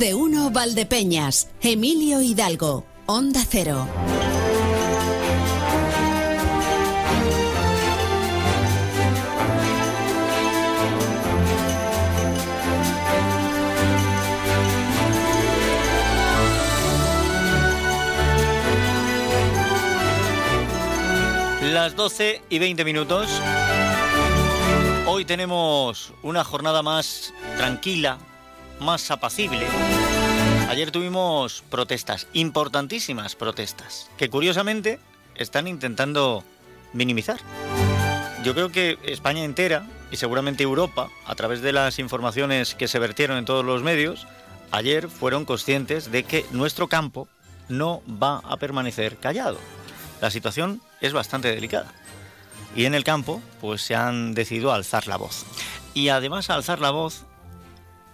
de uno Valdepeñas, Emilio Hidalgo, Onda Cero. Las 12 y 20 minutos. Hoy tenemos una jornada más tranquila, más apacible. Ayer tuvimos protestas, importantísimas protestas, que curiosamente están intentando minimizar. Yo creo que España entera y seguramente Europa, a través de las informaciones que se vertieron en todos los medios, ayer fueron conscientes de que nuestro campo no va a permanecer callado. La situación es bastante delicada. Y en el campo, pues se han decidido alzar la voz. Y además alzar la voz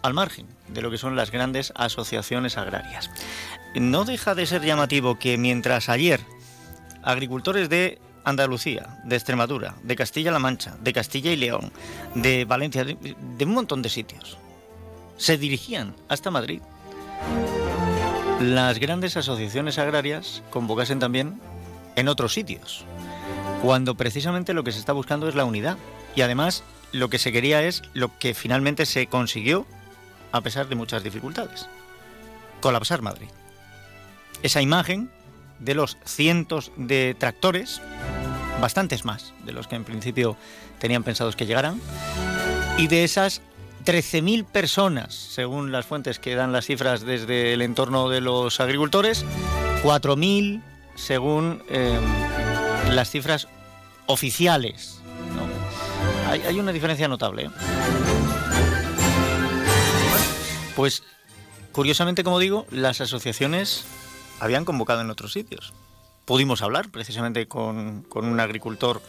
al margen de lo que son las grandes asociaciones agrarias. No deja de ser llamativo que mientras ayer agricultores de Andalucía, de Extremadura, de Castilla-La Mancha, de Castilla y León, de Valencia, de, un montón de sitios, se dirigían hasta Madrid, las grandes asociaciones agrarias convocasen también en otros sitios, cuando precisamente lo que se está buscando es la unidad. Y además lo que se quería es lo que finalmente se consiguió a pesar de muchas dificultades. Colapsar Madrid. Esa imagen de los cientos de tractores, bastantes más de los que en principio tenían pensados que llegaran, y de esas 13.000 personas, según las fuentes que dan las cifras desde el entorno de los agricultores, 4.000 según eh, las cifras oficiales. hay, una diferencia notable. ¿eh? Pues, curiosamente, como digo, las asociaciones habían convocado en otros sitios. Pudimos hablar precisamente con, con un agricultor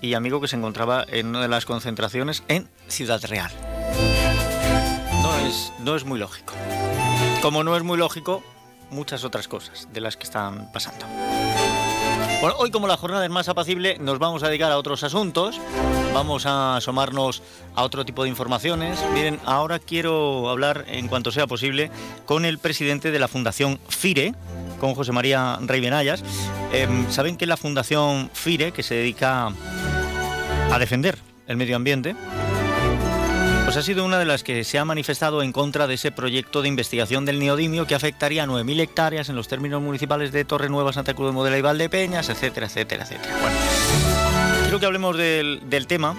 y amigo que se encontraba en una de las concentraciones en Ciudad Real. No es, no es muy lógico. Como no es muy lógico muchas otras cosas de las que están pasando. Bueno, hoy como la jornada es más apacible, nos vamos a dedicar a otros asuntos, vamos a asomarnos a otro tipo de informaciones. Miren, ahora quiero hablar, en cuanto sea posible, con el presidente de la Fundación FIRE, con José María Rey Benayas. Eh, Saben que la Fundación FIRE, que se dedica a defender el medio ambiente, pues ha sido una de las que se ha manifestado en contra de ese proyecto de investigación del neodimio que afectaría a 9.000 hectáreas en los términos municipales de Torre Nueva, Santa Cruz de Modela y Valdepeñas, etcétera, etcétera, etcétera. Bueno, quiero que hablemos del, tema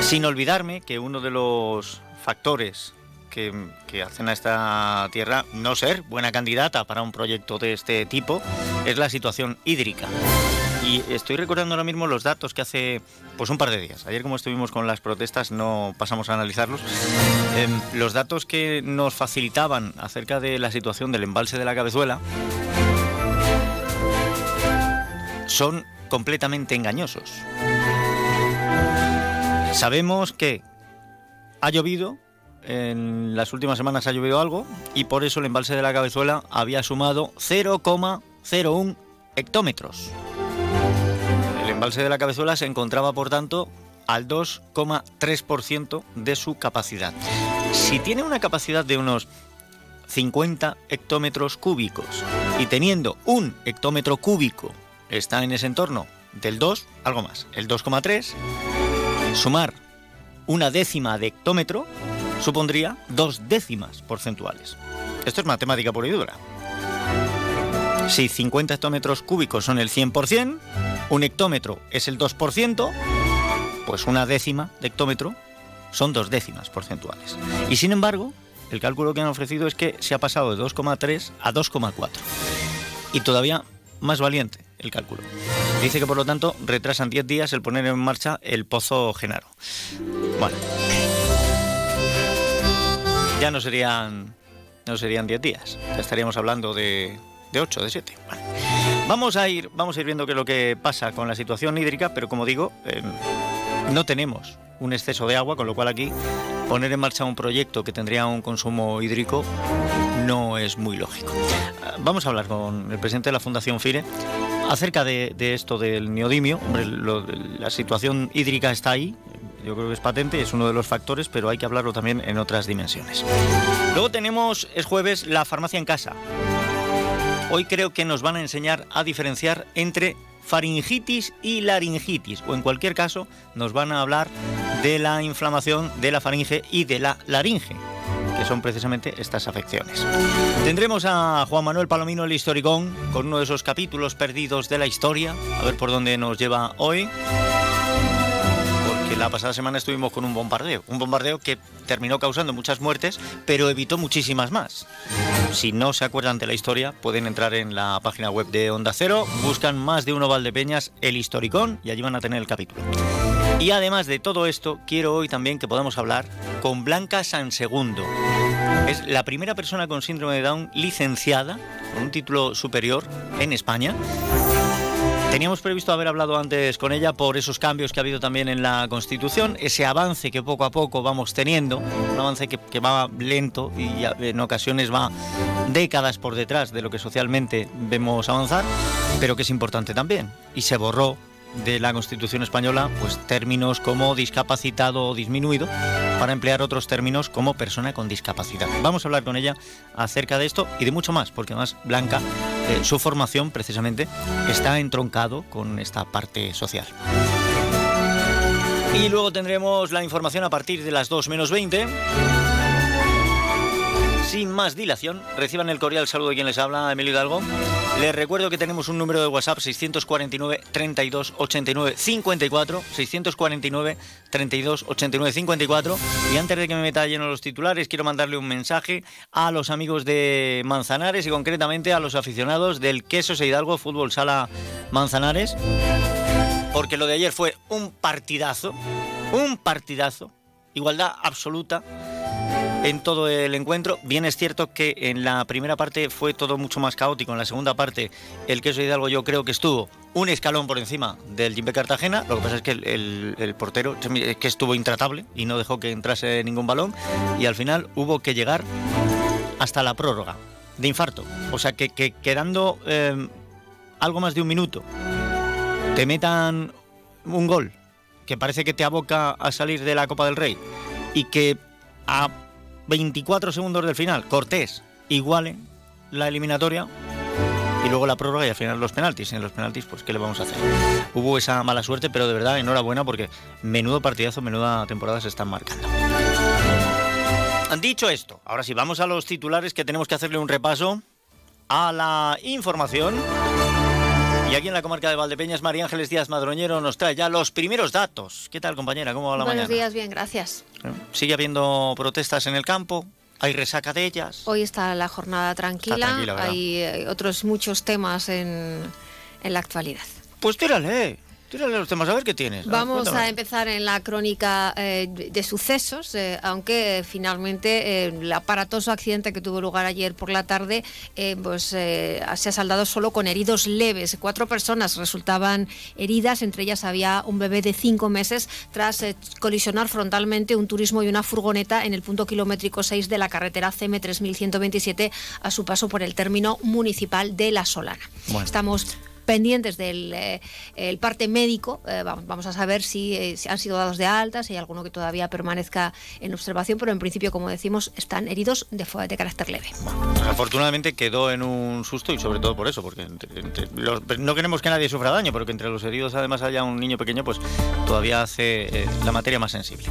sin olvidarme que uno de los factores que, hacen a esta tierra no ser buena candidata para un proyecto de este tipo es la situación hídrica. Y estoy recordando ahora mismo los datos que hace pues un par de días. Ayer como estuvimos con las protestas no pasamos a analizarlos. Eh, los datos que nos facilitaban acerca de la situación del embalse de la Cabezuela son completamente engañosos. Sabemos que ha llovido, en las últimas semanas ha llovido algo y por eso el embalse de la Cabezuela había sumado 0,01 hectómetros. Embalse de la Cabezuela se encontraba, por tanto, al 2,3% de su capacidad. Si tiene una capacidad de unos 50 hectómetros cúbicos y teniendo un hectómetro cúbico está en ese entorno del 2, algo más, el 2,3, sumar una décima de hectómetro supondría dos décimas porcentuales. Esto es matemática pura y dura. Si 50 hectómetros cúbicos son el 100%, un hectómetro es el 2%, pues una décima de hectómetro son dos décimas porcentuales. Y sin embargo, el cálculo que han ofrecido es que se ha pasado de 2,3 a 2,4. Y todavía más valiente el cálculo. Dice que por lo tanto retrasan 10 días el poner en marcha el pozo Genaro. Bueno. Ya no serían no serían 10 días. Ya estaríamos hablando de, de 8, de 7. Bueno. Vamos a ir vamos a ir viendo qué es lo que pasa con la situación hídrica, pero como digo, eh, no tenemos un exceso de agua, con lo cual aquí poner en marcha un proyecto que tendría un consumo hídrico no es muy lógico. Vamos a hablar con el presidente de la Fundación FIRE acerca de, esto del neodimio. La situación hídrica está ahí, yo creo que es patente, es uno de los factores, pero hay que hablarlo también en otras dimensiones. Luego tenemos, es jueves, la farmacia en casa. Hoy creo que nos van a enseñar a diferenciar entre faringitis y laringitis, o en cualquier caso nos van a hablar de la inflamación de la faringe y de la laringe que son precisamente estas afecciones. Tendremos a Juan Manuel Palomino el historicón con uno de esos capítulos perdidos de la historia, a ver por dónde nos lleva hoy. La pasada semana estuvimos con un bombardeo, un bombardeo que terminó causando muchas muertes, pero evitó muchísimas más. Si no se acuerdan de la historia, pueden entrar en la página web de Onda Cero, buscan más de uno Valdepeñas, el historicón, y allí van a tener el capítulo. Y además de todo esto, quiero hoy también que podamos hablar con Blanca Sansegundo. Es la primera persona con síndrome de Down licenciada con un título superior en España. Teníamos previsto haber hablado antes con ella por esos cambios que ha habido también en la Constitución, ese avance que poco a poco vamos teniendo, un avance que, va lento y en ocasiones va décadas por detrás de lo que socialmente vemos avanzar, pero que es importante también. Y se borró de la Constitución española, pues términos como discapacitado o disminuido, para emplear otros términos como persona con discapacidad. Vamos a hablar con ella acerca de esto y de mucho más, porque además Blanca, eh, su formación precisamente está entroncado con esta parte social. Y luego tendremos la información a partir de las 2 menos 20. Sin más dilación, reciban el cordial saludo de quien les habla, Emilio Hidalgo. Les recuerdo que tenemos un número de WhatsApp 649 32 89 54 649 32 89 54 y antes de que me meta lleno los titulares quiero mandarle un mensaje a los amigos de Manzanares y concretamente a los aficionados del Queso Hidalgo Fútbol Sala Manzanares porque lo de ayer fue un partidazo, un partidazo, igualdad absoluta en todo el encuentro. Bien es cierto que en la primera parte fue todo mucho más caótico. En la segunda parte, el queso Hidalgo yo creo que estuvo un escalón por encima del Jimbe Cartagena. Lo que pasa es que el, portero que estuvo intratable y no dejó que entrase ningún balón. Y al final hubo que llegar hasta la prórroga de infarto. O sea que, quedando eh, algo más de un minuto, te metan un gol que parece que te aboca a salir de la Copa del Rey y que a 24 segundos del final, Cortés iguale la eliminatoria y luego la prórroga y al final los penaltis. En los penaltis, pues, ¿qué le vamos a hacer? Hubo esa mala suerte, pero de verdad, enhorabuena porque menudo partidazo, menuda temporada se están marcando. Dicho esto, ahora sí, vamos a los titulares que tenemos que hacerle un repaso a la información. Y aquí en la comarca de Valdepeñas, María Ángeles Díaz Madroñero nos trae ya los primeros datos. ¿Qué tal, compañera? ¿Cómo va la mañana? Buenos días, bien, gracias. ¿Sigue habiendo protestas en el campo? ¿Hay resaca de ellas? Hoy está la jornada tranquila. hay eh, otros muchos temas en, en la actualidad. Pues tírale. Tírale los temas, a ver qué tienes. Vamos a empezar en la crónica eh, de sucesos, eh, aunque finalmente eh, el aparatoso accidente que tuvo lugar ayer por la tarde pues, se ha saldado solo con heridos leves. Cuatro personas resultaban heridas, entre ellas había un bebé de cinco meses tras colisionar frontalmente un turismo y una furgoneta en el punto kilométrico 6 de la carretera CM3127 a su paso por el término municipal de La Solana. Estamos pendientes del eh, el parte médico. Eh, vamos, a saber eh, si, han sido dados de alta, si hay alguno que todavía permanezca en observación, pero en principio, como decimos, están heridos de, de carácter leve. afortunadamente quedó en un susto y sobre todo por eso, porque no queremos que nadie sufra daño, pero que entre los heridos además haya un niño pequeño, pues todavía hace la materia más sensible.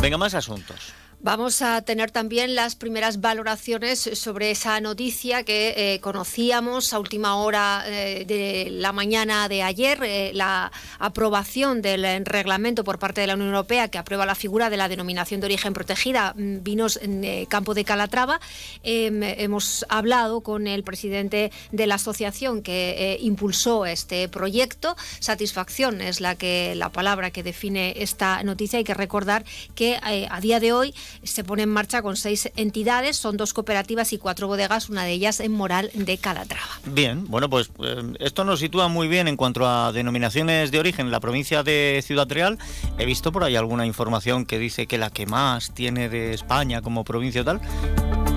Venga, más asuntos. Vamos a tener también las primeras valoraciones sobre esa noticia que eh, conocíamos a última hora eh, de la mañana de ayer, eh, la aprobación del reglamento por parte de la Unión Europea que aprueba la figura de la denominación de origen protegida mm, vinos en campo de Calatrava. Em, hemos hablado con el presidente de la asociación que impulsó este proyecto. Satisfacción es la que la palabra que define esta noticia. Hay que recordar que a día de hoy se pone en marcha con seis entidades, son dos cooperativas y cuatro bodegas, una de ellas en Moral de Calatrava. Bien, bueno, pues eh, esto nos sitúa muy bien en cuanto a denominaciones de origen en la provincia de Ciudad Real. He visto por ahí alguna información que dice que la que más tiene de España como provincia tal.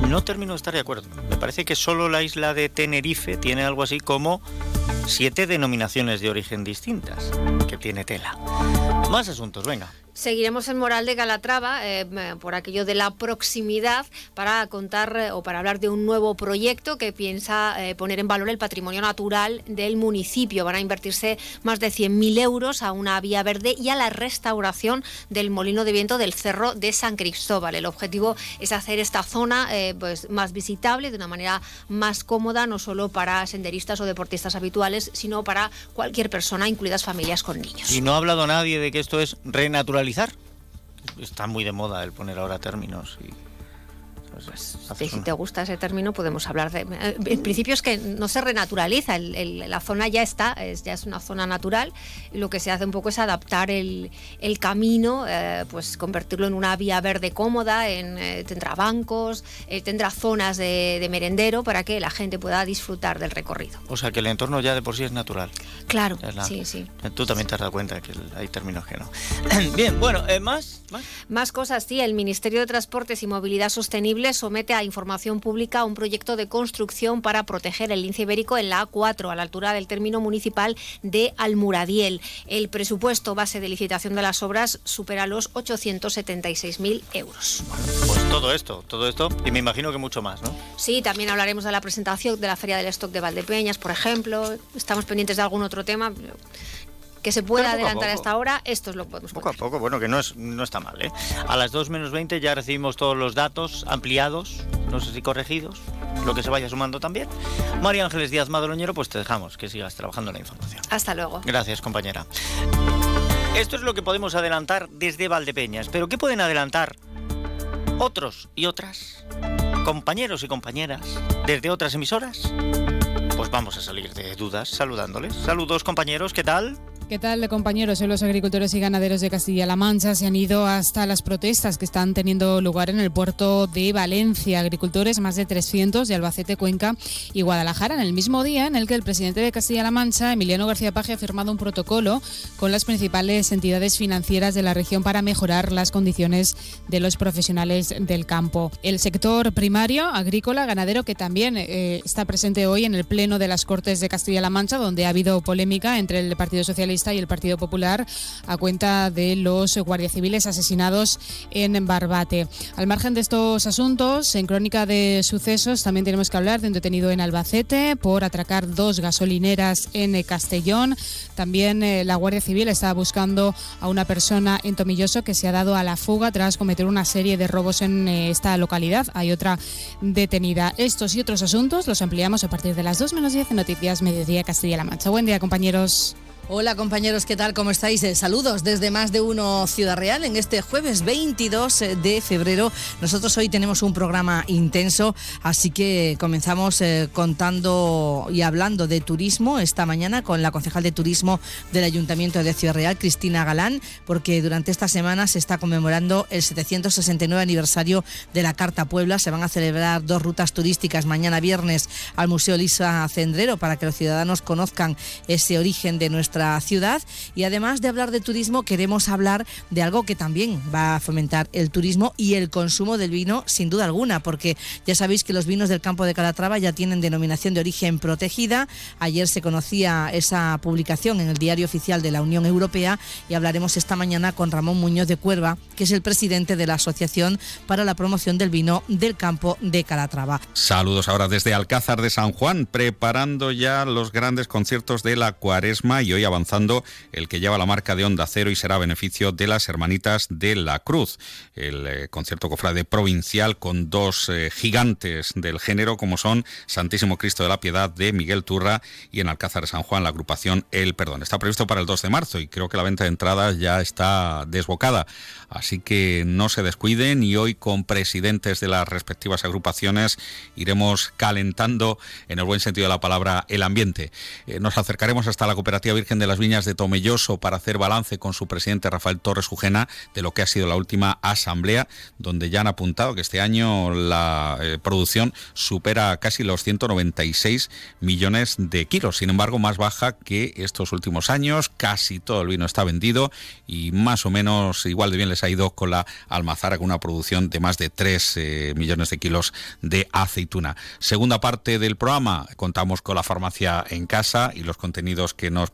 No termino de estar de acuerdo. Me parece que solo la isla de Tenerife tiene algo así como Siete denominaciones de origen distintas, que tiene tela. Más asuntos, venga. Seguiremos en Moral de Calatrava eh, por aquello de la proximidad para contar eh, o para hablar de un nuevo proyecto que piensa eh, poner en valor el patrimonio natural del municipio. Van a invertirse más de 100.000 euros a una vía verde y a la restauración del molino de viento del Cerro de San Cristóbal. El objetivo es hacer esta zona pues, más visitable de una manera más cómoda, no solo para senderistas o deportistas habituales, sino para cualquier persona, incluidas familias con niños. Y no ha hablado nadie de que esto es Está muy de moda el poner ahora términos y pues, si te gusta ese término, podemos hablar de. Eh, en principio es que no se renaturaliza, la zona ya está, es, ya es una zona natural. Y lo que se hace un poco es adaptar el, camino, eh, pues convertirlo en una vía verde cómoda, en, eh, tendrá bancos, tendrá zonas de, merendero para que la gente pueda disfrutar del recorrido. O sea que el entorno ya de por sí es natural. Claro, sí, sí. Tú también te has dado cuenta que hay términos que no. Bien, bueno, ¿más? ¿más? Más cosas, sí. El Ministerio de Transportes y Movilidad Sostenible somete a información pública un proyecto de construcción para proteger el lince ibérico en la A4, a la altura del término municipal de Almuradiel. El presupuesto base de licitación de las obras supera los 876.000 euros. pues todo esto, todo esto, y me imagino que mucho más, ¿no? Sí, también hablaremos de la presentación de la Feria del Stock de Valdepeñas, por ejemplo. Estamos pendientes de algún otro tema que se pueda adelantar hasta ahora, esto es lo que podemos Poco a poco, bueno, que no, es, no está mal. ¿eh? A las 2 menos 20 ya recibimos todos los datos ampliados, no sé si corregidos, lo que se vaya sumando también. María Ángeles Díaz Madroñero, pues te dejamos que sigas trabajando en la información. Hasta luego. Gracias, compañera. Esto es lo que podemos adelantar desde Valdepeñas, pero ¿qué pueden adelantar otros y otras, compañeros y compañeras, desde otras emisoras? Pues vamos a salir de dudas saludándoles. Saludos compañeros, ¿qué tal? ¿Qué tal, compañeros? Los agricultores y ganaderos de Castilla-La Mancha se han ido hasta las protestas que están teniendo lugar en el puerto de Valencia. Agricultores, más de 300 de Albacete, Cuenca y Guadalajara, en el mismo día en el que el presidente de Castilla-La Mancha, Emiliano García Paje, ha firmado un protocolo con las principales entidades financieras de la región para mejorar las condiciones de los profesionales del campo. El sector primario, agrícola, ganadero, que también eh, está presente hoy en el Pleno de las Cortes de Castilla-La Mancha, donde ha habido polémica entre el Partido Socialista y el Partido Popular a cuenta de los guardias civiles asesinados en Barbate. Al margen de estos asuntos, en crónica de sucesos también tenemos que hablar de un detenido en Albacete por atracar dos gasolineras en Castellón. También eh, la Guardia Civil está buscando a una persona en Tomilloso que se ha dado a la fuga tras cometer una serie de robos en eh, esta localidad. Hay otra detenida. Estos y otros asuntos los ampliamos a partir de las 2 menos 10 en Noticias Mediodía Castilla-La Mancha. Buen día, compañeros. Hola compañeros, ¿qué tal? ¿Cómo estáis? Eh, saludos desde más de uno Ciudad Real en este jueves 22 de febrero. Nosotros hoy tenemos un programa intenso, así que comenzamos eh, contando y hablando de turismo esta mañana con la concejal de turismo del Ayuntamiento de Ciudad Real, Cristina Galán, porque durante esta semana se está conmemorando el 769 aniversario de la Carta Puebla. Se van a celebrar dos rutas turísticas mañana viernes al Museo Lisa Cendrero para que los ciudadanos conozcan ese origen de nuestra ciudad y además de hablar de turismo queremos hablar de algo que también va a fomentar el turismo y el consumo del vino sin duda alguna porque ya sabéis que los vinos del campo de Calatrava ya tienen denominación de origen protegida. Ayer se conocía esa publicación en el diario oficial de la Unión Europea y hablaremos esta mañana con Ramón Muñoz de Cuerva, que es el presidente de la Asociación para la Promoción del Vino del Campo de Calatrava. Saludos ahora desde Alcázar de San Juan, preparando ya los grandes conciertos de la cuaresma y hoy avanzando el que lleva la marca de Onda Cero y será beneficio de las Hermanitas de la Cruz. El eh, concierto cofrade provincial con dos eh, gigantes del género como son Santísimo Cristo de la Piedad de Miguel Turra y en Alcázar de San Juan la agrupación El Perdón. Está previsto para el 2 de marzo y creo que la venta de entradas ya está desbocada. Así que no se descuiden y hoy con presidentes de las respectivas agrupaciones iremos calentando en el buen sentido de la palabra el ambiente. Eh, nos acercaremos hasta la Cooperativa Virgen De las Viñas de Tomelloso para hacer balance con su presidente Rafael Torres Ujena de lo que ha sido la última asamblea, donde ya han apuntado que este año la eh, producción supera casi los 196 millones de kilos. Sin embargo, más baja que estos últimos años. Casi todo el vino está vendido y más o menos igual de bien les ha ido con la almazara con una producción de más de 3 eh, millones de kilos de aceituna. Segunda parte del programa, contamos con la farmacia en casa y los contenidos que nos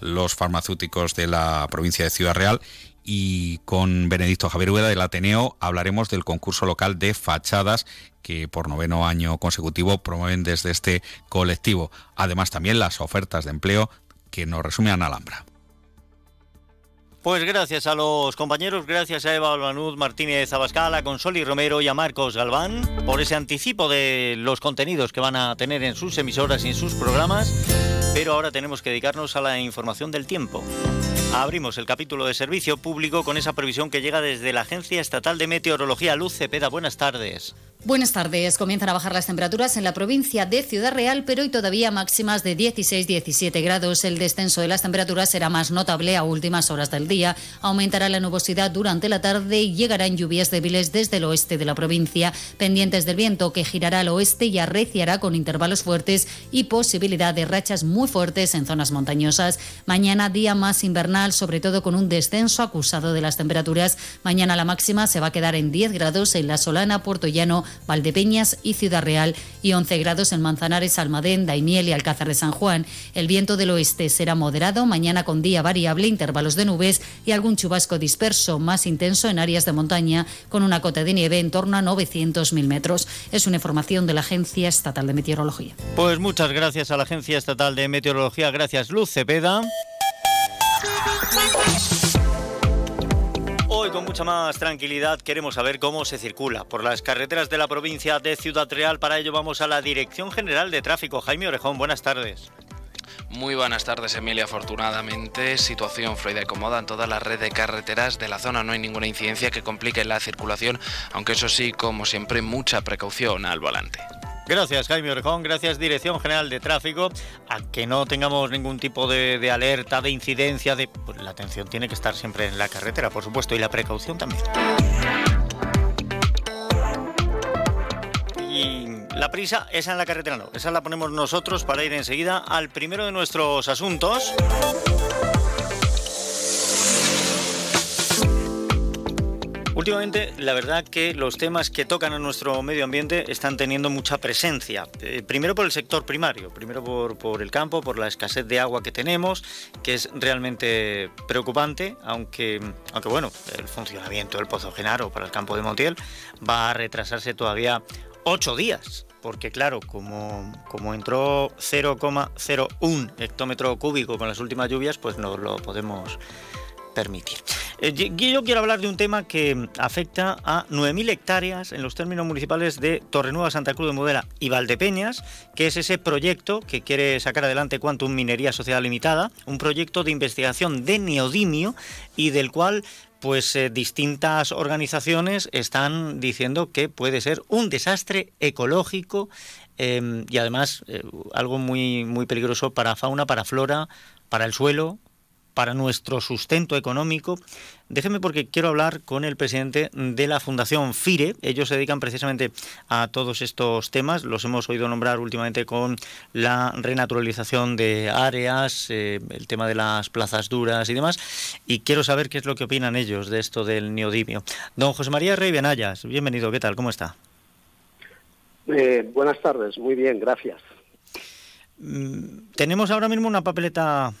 los farmacéuticos de la provincia de Ciudad Real y con Benedicto Javier Ueda del Ateneo hablaremos del concurso local de fachadas que por noveno año consecutivo promueven desde este colectivo. Además también las ofertas de empleo que nos resumen Alhambra. Pues gracias a los compañeros, gracias a Eva Albanud Martínez Abascal, a Consoli Romero y a Marcos Galván por ese anticipo de los contenidos que van a tener en sus emisoras y en sus programas. Pero ahora tenemos que dedicarnos a la información del tiempo. Abrimos el capítulo de servicio público con esa previsión que llega desde la Agencia Estatal de Meteorología. Luz Cepeda, buenas tardes. Buenas tardes. Comienzan a bajar las temperaturas en la provincia de Ciudad Real, pero hoy todavía máximas de 16-17 grados. El descenso de las temperaturas será más notable a últimas horas del día. Aumentará la nubosidad durante la tarde y llegarán lluvias débiles desde el oeste de la provincia, pendientes del viento que girará al oeste y arreciará con intervalos fuertes y posibilidad de rachas muy fuertes en zonas montañosas. Mañana día más invernal, sobre todo con un descenso acusado de las temperaturas. Mañana la máxima se va a quedar en 10 grados en La Solana, Puerto Llano, Valdepeñas y Ciudad Real y 11 grados en Manzanares, Almadén, Daimiel y Alcázar de San Juan. El viento del oeste será moderado, mañana con día variable, intervalos de nubes y algún chubasco disperso más intenso en áreas de montaña con una cota de nieve en torno a 900.000 metros. Es una información de la Agencia Estatal de Meteorología. Pues muchas gracias a la Agencia Estatal de Meteorología, gracias Luz Cepeda. Hoy con mucha más tranquilidad queremos saber cómo se circula por las carreteras de la provincia de Ciudad Real. Para ello vamos a la Dirección General de Tráfico. Jaime Orejón, buenas tardes. Muy buenas tardes, Emilia. Afortunadamente, situación fluida y cómoda en toda la red de carreteras de la zona. No hay ninguna incidencia que complique la circulación, aunque eso sí, como siempre, mucha precaución al volante. Gracias, Jaime Orejón. Gracias, Dirección General de Tráfico. A que no tengamos ningún tipo de, alerta, de incidencia, de, pues la atención tiene que estar siempre en la carretera, por supuesto, y la precaución también. Prisa, esa en la carretera no, esa la ponemos nosotros para ir enseguida al primero de nuestros asuntos. Últimamente, la verdad que los temas que tocan a nuestro medio ambiente están teniendo mucha presencia. Eh, primero por el sector primario, primero por, por, el campo, por la escasez de agua que tenemos, que es realmente preocupante, aunque, aunque bueno, el funcionamiento del Pozo Genaro para el campo de Montiel va a retrasarse todavía ocho días. Porque claro, como, como entró 0,01 hectómetro cúbico con las últimas lluvias, pues no lo podemos permitir. Eh, yo quiero hablar de un tema que afecta a 9.000 hectáreas en los términos municipales de Torrenueva, Santa Cruz de Mudela y Valdepeñas, que es ese proyecto que quiere sacar adelante Quantum Minería Sociedad Limitada, un proyecto de investigación de neodimio y del cual pues eh, distintas organizaciones están diciendo que puede ser un desastre ecológico em, y además eh, algo muy, muy peligroso para fauna, para flora, para el suelo, para nuestro sustento económico. Déjeme porque quiero hablar con el presidente de la Fundación FIRE. Ellos se dedican precisamente a todos estos temas. Los hemos oído nombrar últimamente con la renaturalización de áreas, eh, el tema de las plazas duras y demás. Y quiero saber qué es lo que opinan ellos de esto del neodimio. Don José María Rey Benayas, bienvenido. ¿Qué tal? ¿Cómo está? Eh, buenas tardes. Muy bien, gracias. Mm, tenemos ahora mismo una papeleta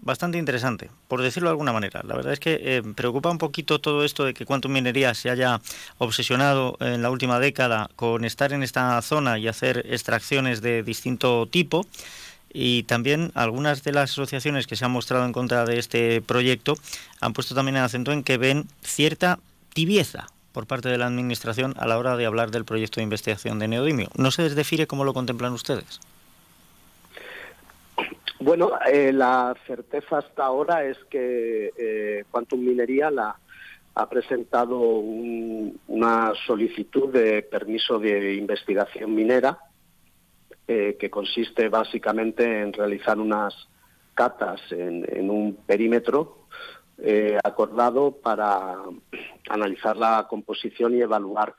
bastante interesante, por decirlo de alguna manera. La verdad es que eh, preocupa un poquito todo esto de que Quantum Minería se haya obsesionado en la última década con estar en esta zona y hacer extracciones de distinto tipo. Y también algunas de las asociaciones que se han mostrado en contra de este proyecto han puesto también el acento en que ven cierta tibieza por parte de la Administración a la hora de hablar del proyecto de investigación de neodimio. No se desdefine cómo lo contemplan ustedes. Bueno, eh, la certeza hasta ahora es que eh, Quantum Minería la, ha presentado una solicitud de permiso de investigación minera eh, que consiste básicamente en realizar unas catas en, un perímetro eh, acordado para analizar la composición y evaluar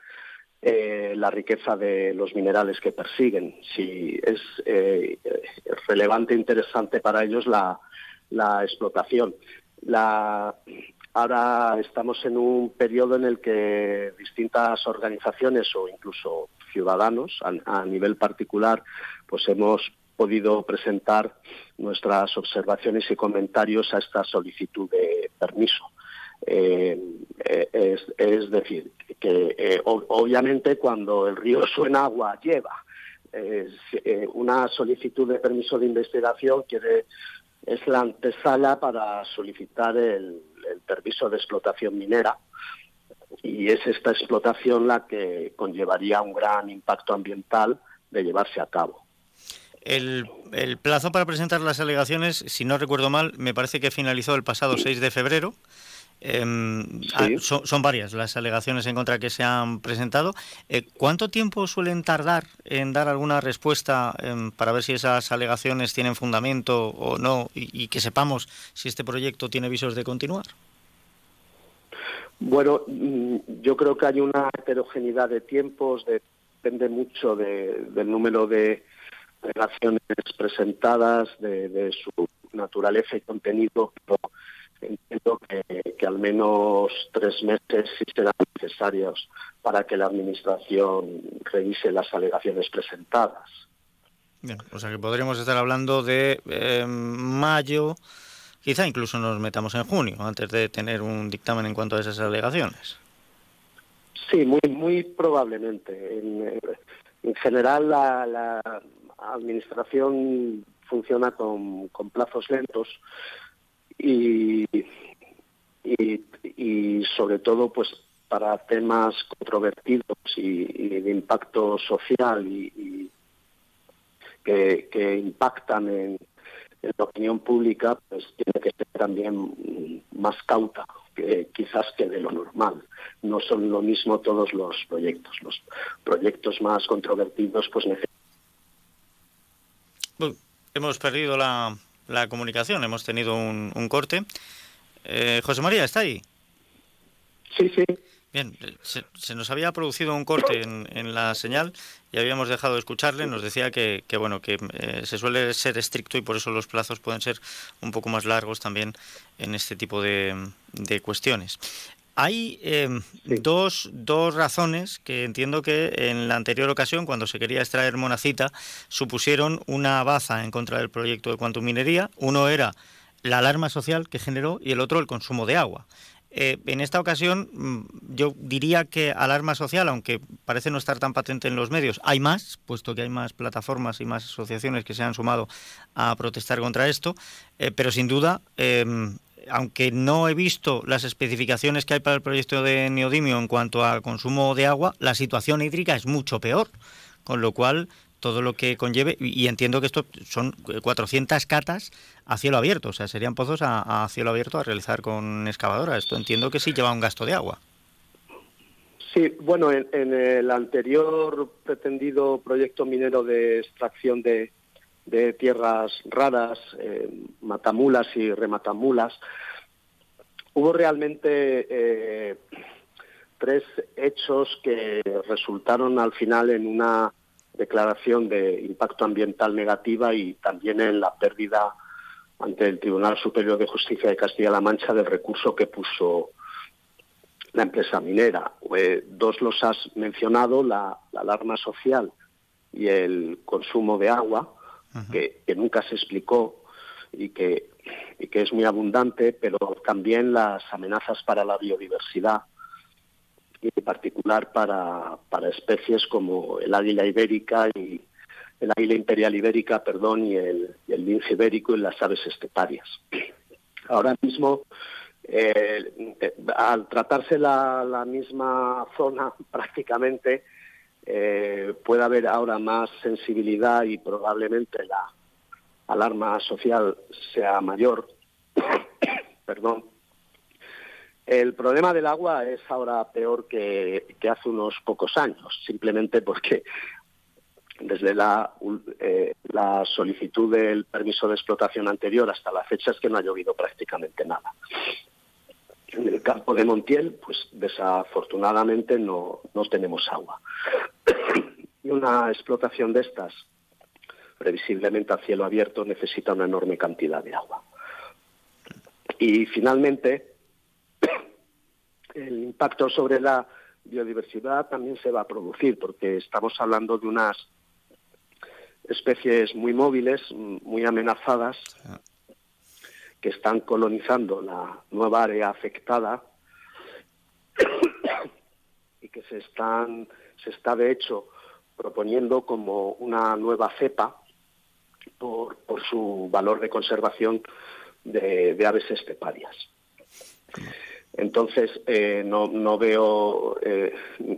eh, la riqueza de los minerales que persiguen. Si es eh, relevante interesante para ellos la, explotación. ahora estamos en un periodo en el que distintas organizaciones o incluso ciudadanos a, nivel particular pues hemos podido presentar nuestras observaciones y comentarios a esta solicitud de permiso. Eh, eh, es, decir, que eh, obviamente cuando el río suena agua lleva. una solicitud de permiso de investigación quiere, es la antesala para solicitar el, permiso de explotación minera y es esta explotación la que conllevaría un gran impacto ambiental de llevarse a cabo. El, el, plazo para presentar las alegaciones, si no recuerdo mal, me parece que finalizó el pasado 6 de febrero. Em, ah, son, varias las alegaciones en contra que se han presentado. Eh, ¿Cuánto tiempo suelen tardar en dar alguna respuesta em, para ver si esas alegaciones tienen fundamento o no y, que sepamos si este proyecto tiene visos de continuar? Bueno, mm, yo creo que hay una heterogeneidad de tiempos, depende mucho del número de alegaciones presentadas, de, su naturaleza y contenido, entiendo que, al menos tres meses sí serán necesarios para que la Administración revise las alegaciones presentadas. Bien, o sea que podríamos estar hablando de eh, mayo, quizá incluso nos metamos en junio, antes de tener un dictamen en cuanto a esas alegaciones. Sí, muy, muy probablemente. En, general, la, Administración funciona con, con plazos lentos y, y, sobre todo pues para temas controvertidos y, de impacto social y, que, impactan en, la opinión pública, pues tiene que ser también más cauta que quizás que de lo normal. No son lo mismo todos los proyectos. Los proyectos más controvertidos pues necesitan... hemos perdido la, la comunicación. Hemos tenido un, corte. Eh, José María, ¿está ahí? Sí, sí. Bien, se, nos había producido un corte en, la señal y habíamos dejado de escucharle. Nos decía que, bueno, que eh, se suele ser estricto y por eso los plazos pueden ser un poco más largos también en este tipo de, de cuestiones. Hay em, dos, dos, razones que entiendo que en la anterior ocasión, cuando se quería extraer monacita, supusieron una baza en contra del proyecto de Quantum Minería. Uno era la alarma social que generó y el otro el consumo de agua. Eh, en esta ocasión, mm, yo diría que alarma social, aunque parece no estar tan patente en los medios, hay más, puesto que hay más plataformas y más asociaciones que se han sumado a protestar contra esto, eh, pero sin duda em, aunque no he visto las especificaciones que hay para el proyecto de neodimio en cuanto al consumo de agua, la situación hídrica es mucho peor, con lo cual todo lo que conlleve, y entiendo que esto son 400 catas a cielo abierto, o sea, serían pozos a, cielo abierto a realizar con excavadora. Esto entiendo que sí lleva un gasto de agua. Sí, bueno, en, el anterior pretendido proyecto minero de extracción de, de tierras raras, eh, matamulas y rematamulas, hubo realmente eh, tres hechos que resultaron al final en una declaración de impacto ambiental negativa y también en la pérdida ante el Tribunal Superior de Justicia de Castilla-La Mancha del recurso que puso la empresa minera. Eh, dos los has mencionado, la alarma social y el consumo de agua que, nunca se explicó y que, y que es muy abundante, pero también las amenazas para la biodiversidad y en particular para, especies como el águila ibérica y el águila imperial ibérica, perdón, y el, el lince ibérico y las aves esteparias. Ahora mismo, eh, eh, al tratarse la, la misma zona prácticamente, eh, pueda haber ahora más sensibilidad y probablemente la alarma social sea mayor. Perdón. El problema del agua es ahora peor que, hace unos pocos años, simplemente porque desde la, eh, la solicitud del permiso de explotación anterior hasta la fecha es que no ha llovido prácticamente nada. En el campo de Montiel, pues desafortunadamente no, no tenemos agua. y una explotación de estas, previsiblemente a cielo abierto, necesita una enorme cantidad de agua. Y finalmente, el impacto sobre la biodiversidad también se va a producir, porque estamos hablando de unas especies muy móviles, muy amenazadas, que están colonizando la nueva área afectada y que se están se está de hecho proponiendo como una nueva cepa por, por su valor de conservación de, aves esteparias. Entonces, eh, no, no, veo eh,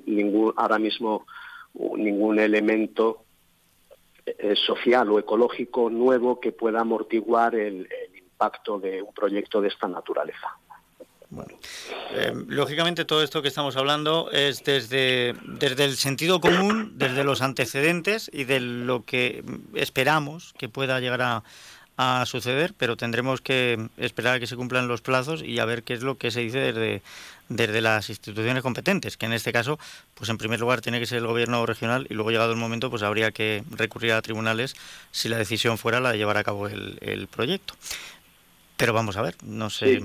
ningún, ahora mismo ningún elemento eh, social o ecológico nuevo que pueda amortiguar el, impacto de un proyecto de esta naturaleza. Bueno, lógicamente todo esto que estamos hablando es desde, desde el sentido común, desde los antecedentes y de lo que esperamos que pueda llegar a, a suceder, pero tendremos que esperar a que se cumplan los plazos y a ver qué es lo que se dice desde, desde las instituciones competentes, que en este caso, pues en primer lugar tiene que ser el gobierno regional y luego llegado el momento, pues habría que recurrir a tribunales si la decisión fuera la de llevar a cabo el, proyecto. Pero vamos a ver, no sé.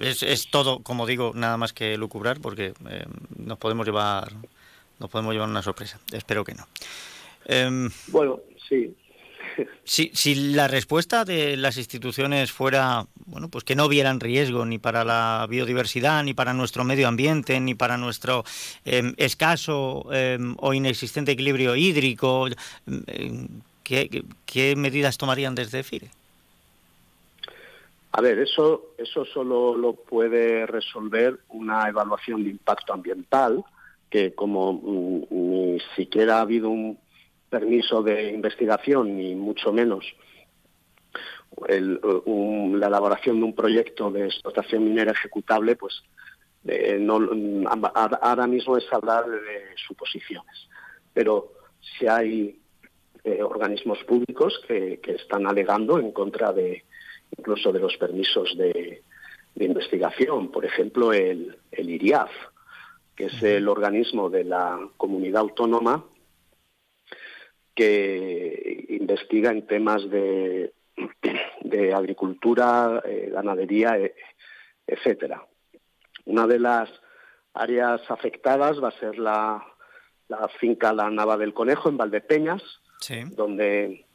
Es, todo, como digo, nada más que lucubrar, porque eh, nos podemos llevar, nos podemos llevar una sorpresa. Espero que no. Em, bueno, sí, si, si la respuesta de las instituciones fuera, bueno, pues que no vieran riesgo ni para la biodiversidad, ni para nuestro medio ambiente, ni para nuestro em, escaso em, o inexistente equilibrio hídrico, em, ¿qué, medidas tomarían desde FIRE? A ver, eso, eso solo lo puede resolver una evaluación de impacto ambiental, que como mm, ni siquiera ha habido un permiso de investigación, ni mucho menos la elaboración de un proyecto de explotación minera ejecutable, pues eh, no, ahora mismo es hablar de suposiciones. Pero si hay eh, organismos públicos que, están alegando en contra de incluso de los permisos de, investigación, por ejemplo el, el IRIAF, que es el organismo de la comunidad autónoma que investiga en temas de, de agricultura, eh, ganadería, e, etcétera. Una de las áreas afectadas va a ser la, la finca La Nava del Conejo en Valdepeñas, donde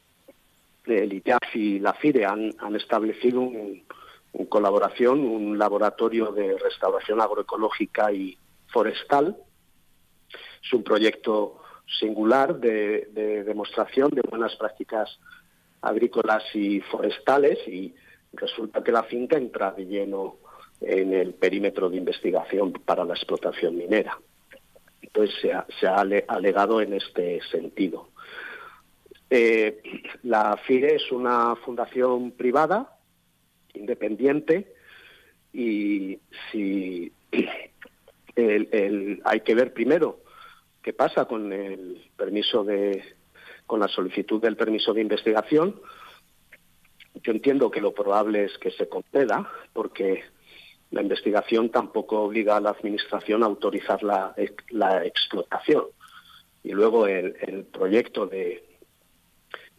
el ITAF y la FIRE han, establecido un, colaboración un laboratorio de restauración agroecológica y forestal. Es un proyecto singular de, demostración de buenas prácticas agrícolas y forestales y resulta que la finca entra de lleno en el perímetro de investigación para la explotación minera. Entonces se ha alegado en este sentido. Eh, la FIRE es una fundación privada, independiente, y si hay que ver primero qué pasa con el permiso de, con la solicitud del permiso de investigación. Yo entiendo que lo probable es que se conceda, porque la investigación tampoco obliga a la Administración a autorizar la, la explotación. Y luego el, el, proyecto de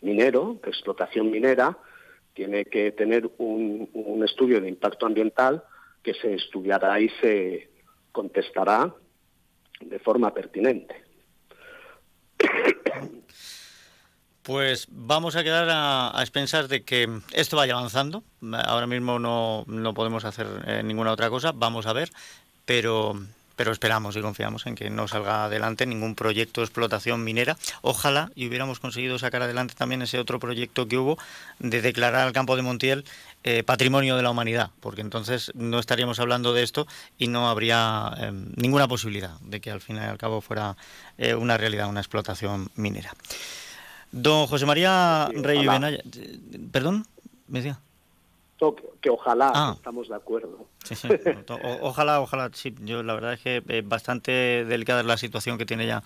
minero, de explotación minera, tiene que tener un, estudio de impacto ambiental que se estudiará y se contestará de forma pertinente. Pues vamos a quedar a, expensas de que esto vaya avanzando. Ahora mismo no, no podemos hacer eh, ninguna otra cosa, vamos a ver, pero, pero esperamos y confiamos en que no salga adelante ningún proyecto de explotación minera. Ojalá y hubiéramos conseguido sacar adelante también ese otro proyecto que hubo de declarar al campo de Montiel eh, patrimonio de la humanidad, porque entonces no estaríamos hablando de esto y no habría eh, ninguna posibilidad de que al fin y al cabo fuera eh, una realidad, una explotación minera. Don José María Rey Benaya, perdón, me decía. Que ojalá, ah. estamos de acuerdo. ojalá, ojalá, sí. Yo la verdad es que bastante delicada es la situación que tiene ya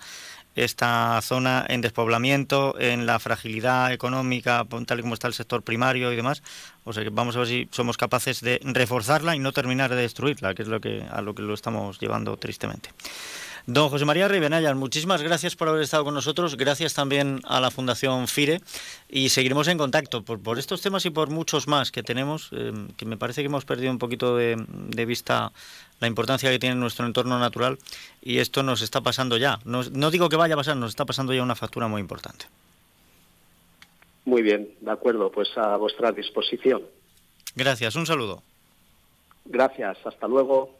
esta zona en despoblamiento, en la fragilidad económica, tal y como está el sector primario y demás. O sea que vamos a ver si somos capaces de reforzarla y no terminar de destruirla, que es lo que a lo que lo estamos llevando tristemente. Don José María Ribenayas, muchísimas gracias por haber estado con nosotros. Gracias también a la Fundación FIRE y seguiremos en contacto por, estos temas y por muchos más que tenemos, eh, que me parece que hemos perdido un poquito de, vista la importancia que tiene nuestro entorno natural y esto nos está pasando ya. no digo que vaya a pasar, nos está pasando ya una factura muy importante. Muy bien, de acuerdo, pues a vuestra disposición. Gracias, un saludo. Gracias, hasta luego.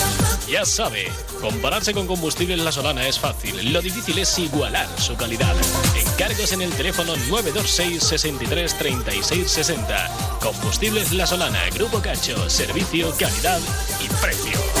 Ya sabe, compararse con combustibles La Solana es fácil. Lo difícil es igualar su calidad. Encargos en el teléfono 926 63 36 60. Combustibles La Solana, Grupo Cacho, servicio, calidad y precio.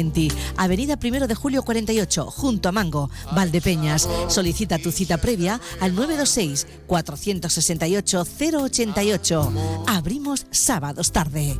Avenida Primero de Julio 48, junto a Mango, Valdepeñas. Solicita tu cita previa al 926 468 088. Abrimos sábados tarde.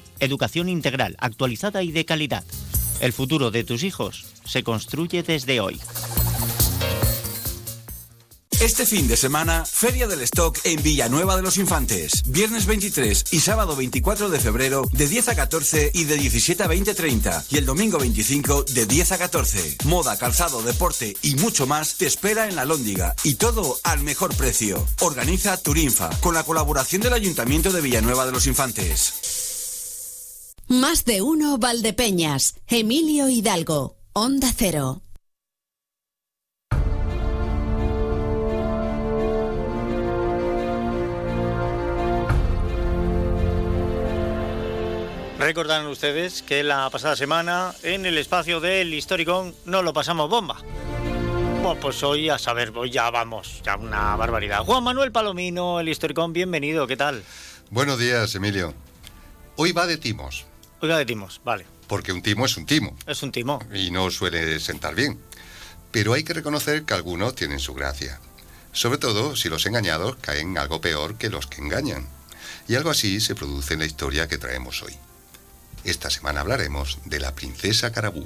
educación integral, actualizada y de calidad. El futuro de tus hijos se construye desde hoy. Este fin de semana, Feria del Stock en Villanueva de los Infantes. Viernes 23 y sábado 24 de febrero de 10 a 14 y de 17 a 20.30. Y el domingo 25 de 10 a 14. Moda, calzado, deporte y mucho más te espera en la Lóndiga. Y todo al mejor precio. Organiza Turinfa con la colaboración del Ayuntamiento de Villanueva de los Infantes. Más de uno Valdepeñas. Emilio Hidalgo. Onda Cero. Recordarán ustedes que la pasada semana en el espacio del Historicón no lo pasamos bomba. Bueno, pues hoy a saber, hoy ya vamos, ya una barbaridad. Juan Manuel Palomino, el Historicón, bienvenido, ¿qué tal? Buenos días, Emilio. Hoy va de timos. Va de timos, vale. Porque un timo es un timo. Es un timo. Y no suele sentar bien. Pero hay que reconocer que algunos tienen su gracia. Sobre todo si los engañados caen algo peor que los que engañan. Y algo así se produce en la historia que traemos hoy. Esta semana hablaremos de la princesa Carabú.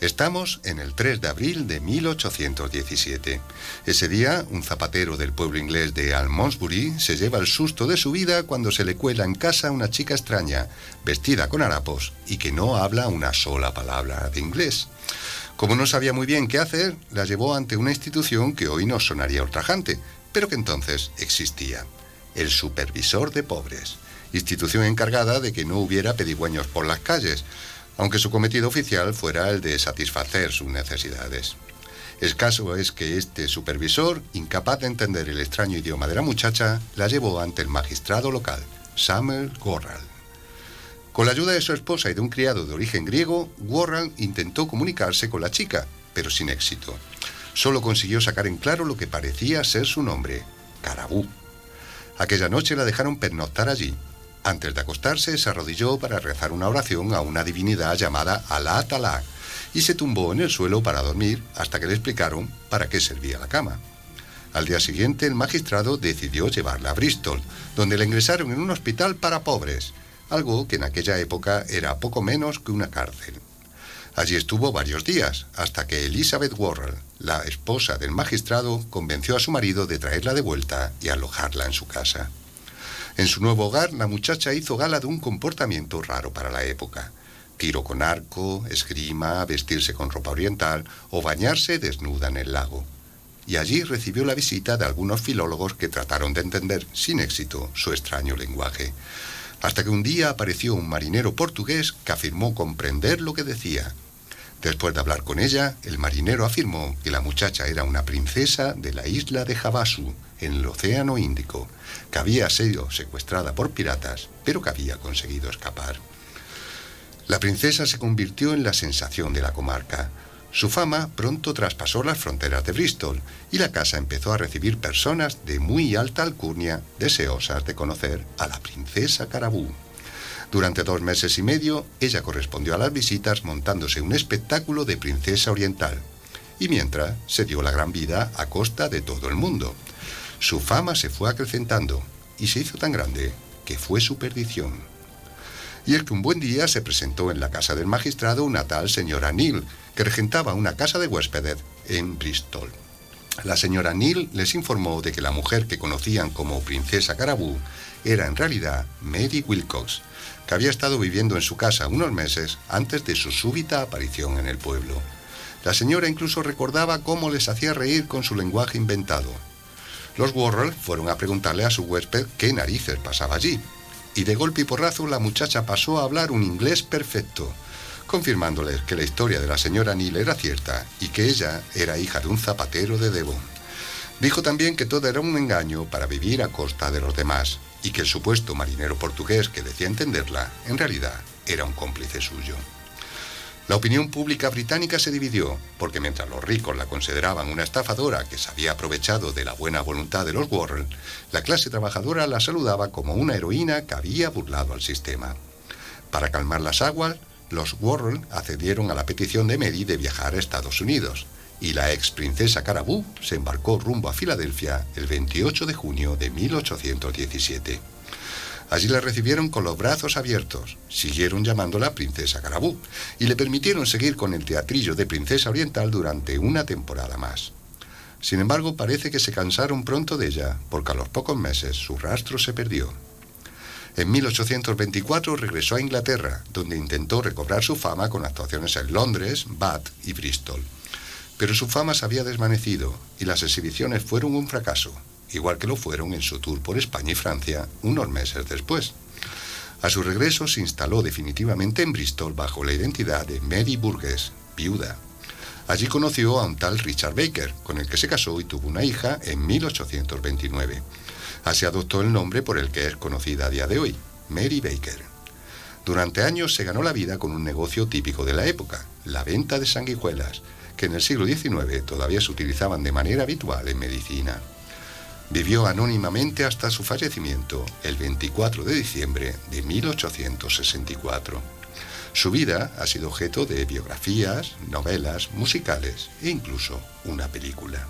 Estamos en el 3 de abril de 1817. Ese día, un zapatero del pueblo inglés de Almondsbury se lleva el susto de su vida cuando se le cuela en casa una chica extraña, vestida con harapos y que no habla una sola palabra de inglés. Como no sabía muy bien qué hacer, la llevó ante una institución que hoy nos sonaría ultrajante, pero que entonces existía, el supervisor de pobres institución encargada de que no hubiera pedigüeños por las calles, aunque su cometido oficial fuera el de satisfacer sus necesidades. El caso es que este supervisor, incapaz de entender el extraño idioma de la muchacha, la llevó ante el magistrado local, Samuel Gorral. Con la ayuda de su esposa y de un criado de origen griego, Warren intentó comunicarse con la chica, pero sin éxito. Solo consiguió sacar en claro lo que parecía ser su nombre, Carabú. Aquella noche la dejaron pernoctar allí. Antes de acostarse, se arrodilló para rezar una oración a una divinidad llamada Alá Talá y se tumbó en el suelo para dormir hasta que le explicaron para qué servía la cama. Al día siguiente, el magistrado decidió llevarla a Bristol, donde la ingresaron en un hospital para pobres, algo que en aquella época era poco menos que una cárcel. Allí estuvo varios días, hasta que Elizabeth Worrell, la esposa del magistrado, convenció a su marido de traerla de vuelta y alojarla en su casa. En su nuevo hogar, la muchacha hizo gala de un comportamiento raro para la época. Tiro con arco, esgrima, vestirse con ropa oriental o bañarse desnuda en el lago. Y allí recibió la visita de algunos filólogos que trataron de entender, sin éxito, su extraño lenguaje. Hasta que un día apareció un marinero portugués que afirmó comprender lo que decía. Después de hablar con ella, el marinero afirmó que la muchacha era una princesa de la isla de Havasu, en el Océano Índico, que había sido secuestrada por piratas, pero que había conseguido escapar. La princesa se convirtió en la sensación de la comarca. Su fama pronto traspasó las fronteras de Bristol y la casa empezó a recibir personas de muy alta alcurnia deseosas de conocer a la princesa Carabú. Durante dos meses y medio, ella correspondió a las visitas montándose un espectáculo de princesa oriental. Y mientras, se dio la gran vida a costa de todo el mundo. Su fama se fue acrecentando y se hizo tan grande que fue su perdición. Y es que un buen día se presentó en la casa del magistrado una tal señora Neal, que regentaba una casa de huéspedes en Bristol. La señora Neal les informó de que la mujer que conocían como Princesa Carabú era en realidad Mary Wilcox, que había estado viviendo en su casa unos meses antes de su súbita aparición en el pueblo. La señora incluso recordaba cómo les hacía reír con su lenguaje inventado. Los Worrell fueron a preguntarle a su huésped qué narices pasaba allí, y de golpe y porrazo la muchacha pasó a hablar un inglés perfecto, confirmándoles que la historia de la señora Neal era cierta y que ella era hija de un zapatero de Devon. Dijo también que todo era un engaño para vivir a costa de los demás y que el supuesto marinero portugués que decía entenderla, en realidad, era un cómplice suyo. La opinión pública británica se dividió, porque mientras los ricos la consideraban una estafadora que se había aprovechado de la buena voluntad de los Warren, la clase trabajadora la saludaba como una heroína que había burlado al sistema. Para calmar las aguas, los Warren accedieron a la petición de Mary de viajar a Estados Unidos, y la ex princesa Carabú se embarcó rumbo a Filadelfia el 28 de junio de 1817. Allí la recibieron con los brazos abiertos, siguieron llamándola Princesa Carabú y le permitieron seguir con el teatrillo de Princesa Oriental durante una temporada más. Sin embargo, parece que se cansaron pronto de ella, porque a los pocos meses su rastro se perdió. En 1824 regresó a Inglaterra, donde intentó recobrar su fama con actuaciones en Londres, Bath y Bristol. Pero su fama se había desvanecido y las exhibiciones fueron un fracaso, igual que lo fueron en su tour por España y Francia unos meses después. A su regreso se instaló definitivamente en Bristol bajo la identidad de Mary Burgess, viuda. Allí conoció a un tal Richard Baker, con el que se casó y tuvo una hija en 1829. Así adoptó el nombre por el que es conocida a día de hoy, Mary Baker. Durante años se ganó la vida con un negocio típico de la época, la venta de sanguijuelas, que en el siglo XIX todavía se utilizaban de manera habitual en medicina. Vivió anónimamente hasta su fallecimiento el 24 de diciembre de 1864. Su vida ha sido objeto de biografías, novelas, musicales e incluso una película.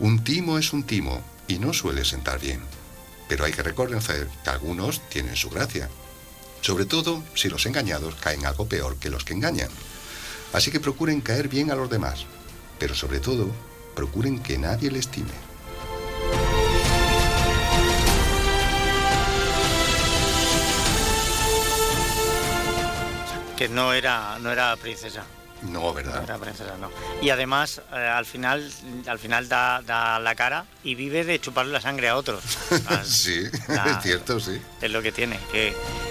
Un timo es un timo y no suele sentar bien, pero hay que reconocer que algunos tienen su gracia, sobre todo si los engañados caen algo peor que los que engañan. Así que procuren caer bien a los demás, pero sobre todo procuren que nadie le estime. Que no era, no era princesa. No, ¿verdad? Era princesa, no. Y además, eh, al final, al final da, da la cara y vive de chuparle la sangre a otros. Ah, sí, la- es cierto, sí. Es lo que tiene. Que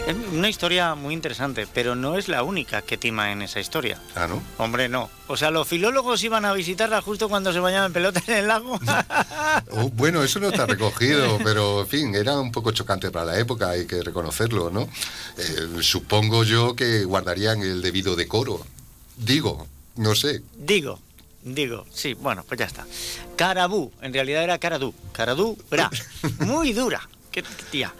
es una historia muy interesante, pero no es la única que tima en esa historia. Ah, ¿no? Hombre, no. O sea, los filólogos iban a visitarla justo cuando se bañaban en pelota en el lago. Oh, bueno, eso no está recogido, pero en fin, era un poco chocante para la época, hay que reconocerlo, ¿no? Eh, supongo yo que guardarían el debido decoro. Digo, no sé. Digo, digo, sí, bueno, pues ya está. Carabú, en realidad era Caradú. Caradú, bra. Muy dura. Qué tía.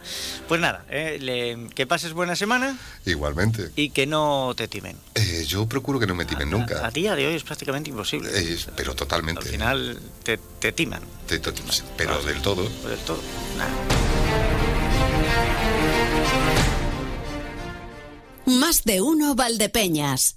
Pues nada, eh, le- que pases buena semana Igualmente. y que no te timen. Eh, yo procuro que no me timen nunca. A día de hoy es prácticamente imposible. Eh, pero totalmente. Al final te, te timan. Te- to- pero del todo. Pues del todo. Nada. Más de uno Valdepeñas.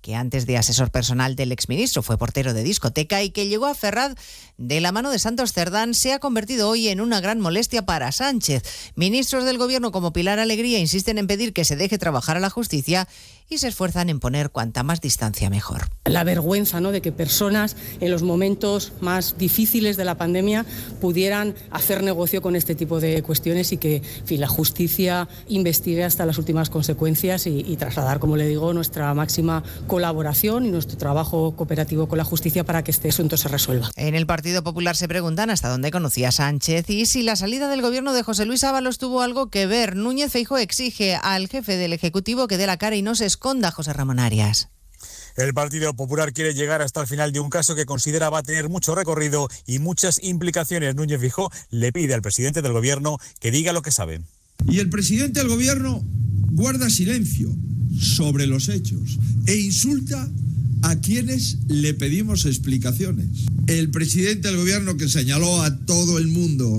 que antes de asesor personal del exministro fue portero de discoteca y que llegó a Ferraz de la mano de Santos Cerdán, se ha convertido hoy en una gran molestia para Sánchez. Ministros del gobierno como Pilar Alegría insisten en pedir que se deje trabajar a la justicia y se esfuerzan en poner cuanta más distancia mejor. la vergüenza ¿no? de que personas en los momentos más difíciles de la pandemia pudieran hacer negocio con este tipo de cuestiones y que en fin, la justicia investigue hasta las últimas consecuencias y, y trasladar, como le digo, nuestra máxima colaboración y nuestro trabajo cooperativo con la justicia para que este asunto se resuelva. En el Partido Popular se preguntan hasta dónde conocía Sánchez y si la salida del gobierno de José Luis Ábalos tuvo algo que ver. Núñez Feijóo exige al jefe del Ejecutivo que dé la cara y no se esconda, José Ramón Arias. El Partido Popular quiere llegar hasta el final de un caso que considera va a tener mucho recorrido y muchas implicaciones. Núñez Fijó le pide al presidente del gobierno que diga lo que sabe. Y el presidente del gobierno guarda silencio sobre los hechos e insulta a quienes le pedimos explicaciones. El presidente del gobierno que señaló a todo el mundo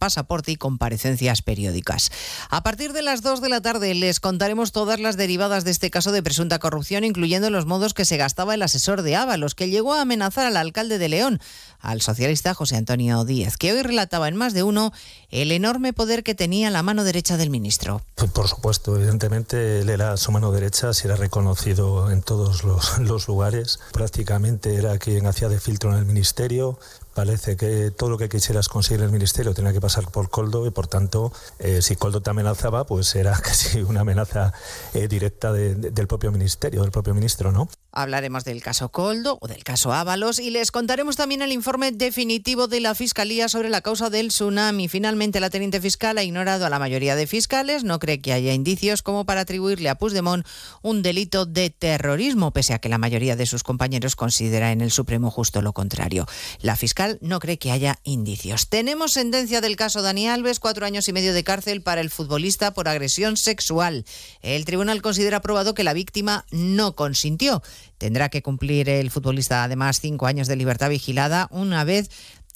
pasaporte y comparecencias periódicas. A partir de las 2 de la tarde les contaremos todas las derivadas de este caso de presunta corrupción, incluyendo los modos que se gastaba el asesor de Ábalos, que llegó a amenazar al alcalde de León, al socialista José Antonio Díez, que hoy relataba en más de uno el enorme poder que tenía la mano derecha del ministro. Por supuesto, evidentemente él era su mano derecha, se era reconocido en todos los, los lugares. Prácticamente era quien hacía de filtro en el ministerio. Parece que todo lo que quisieras conseguir en el ministerio tenía que pasar por Coldo y por tanto, eh, si Coldo te amenazaba, pues era casi una amenaza eh, directa de- de- del propio ministerio, del propio ministro, ¿no? Hablaremos del caso Coldo o del caso Ábalos y les contaremos también el informe definitivo de la Fiscalía sobre la causa del tsunami. Finalmente, la teniente fiscal ha ignorado a la mayoría de fiscales, no cree que haya indicios como para atribuirle a Puigdemont un delito de terrorismo, pese a que la mayoría de sus compañeros considera en el Supremo justo lo contrario. La fiscal no cree que haya indicios. Tenemos sentencia del caso Dani Alves, cuatro años y medio de cárcel para el futbolista por agresión sexual. El tribunal considera probado que la víctima no consintió. Tendrá que cumplir el futbolista además cinco años de libertad vigilada una vez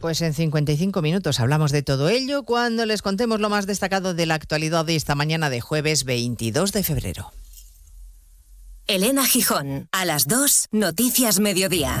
Pues en 55 minutos hablamos de todo ello cuando les contemos lo más destacado de la actualidad de esta mañana de jueves 22 de febrero. Elena Gijón, a las 2, Noticias Mediodía.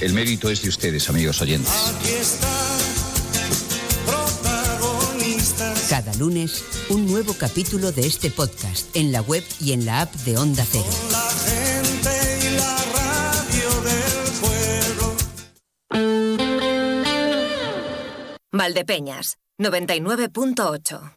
El mérito es de ustedes, amigos oyentes. Cada lunes, un nuevo capítulo de este podcast en la web y en la app de Onda Cero. Valdepeñas, 99.8.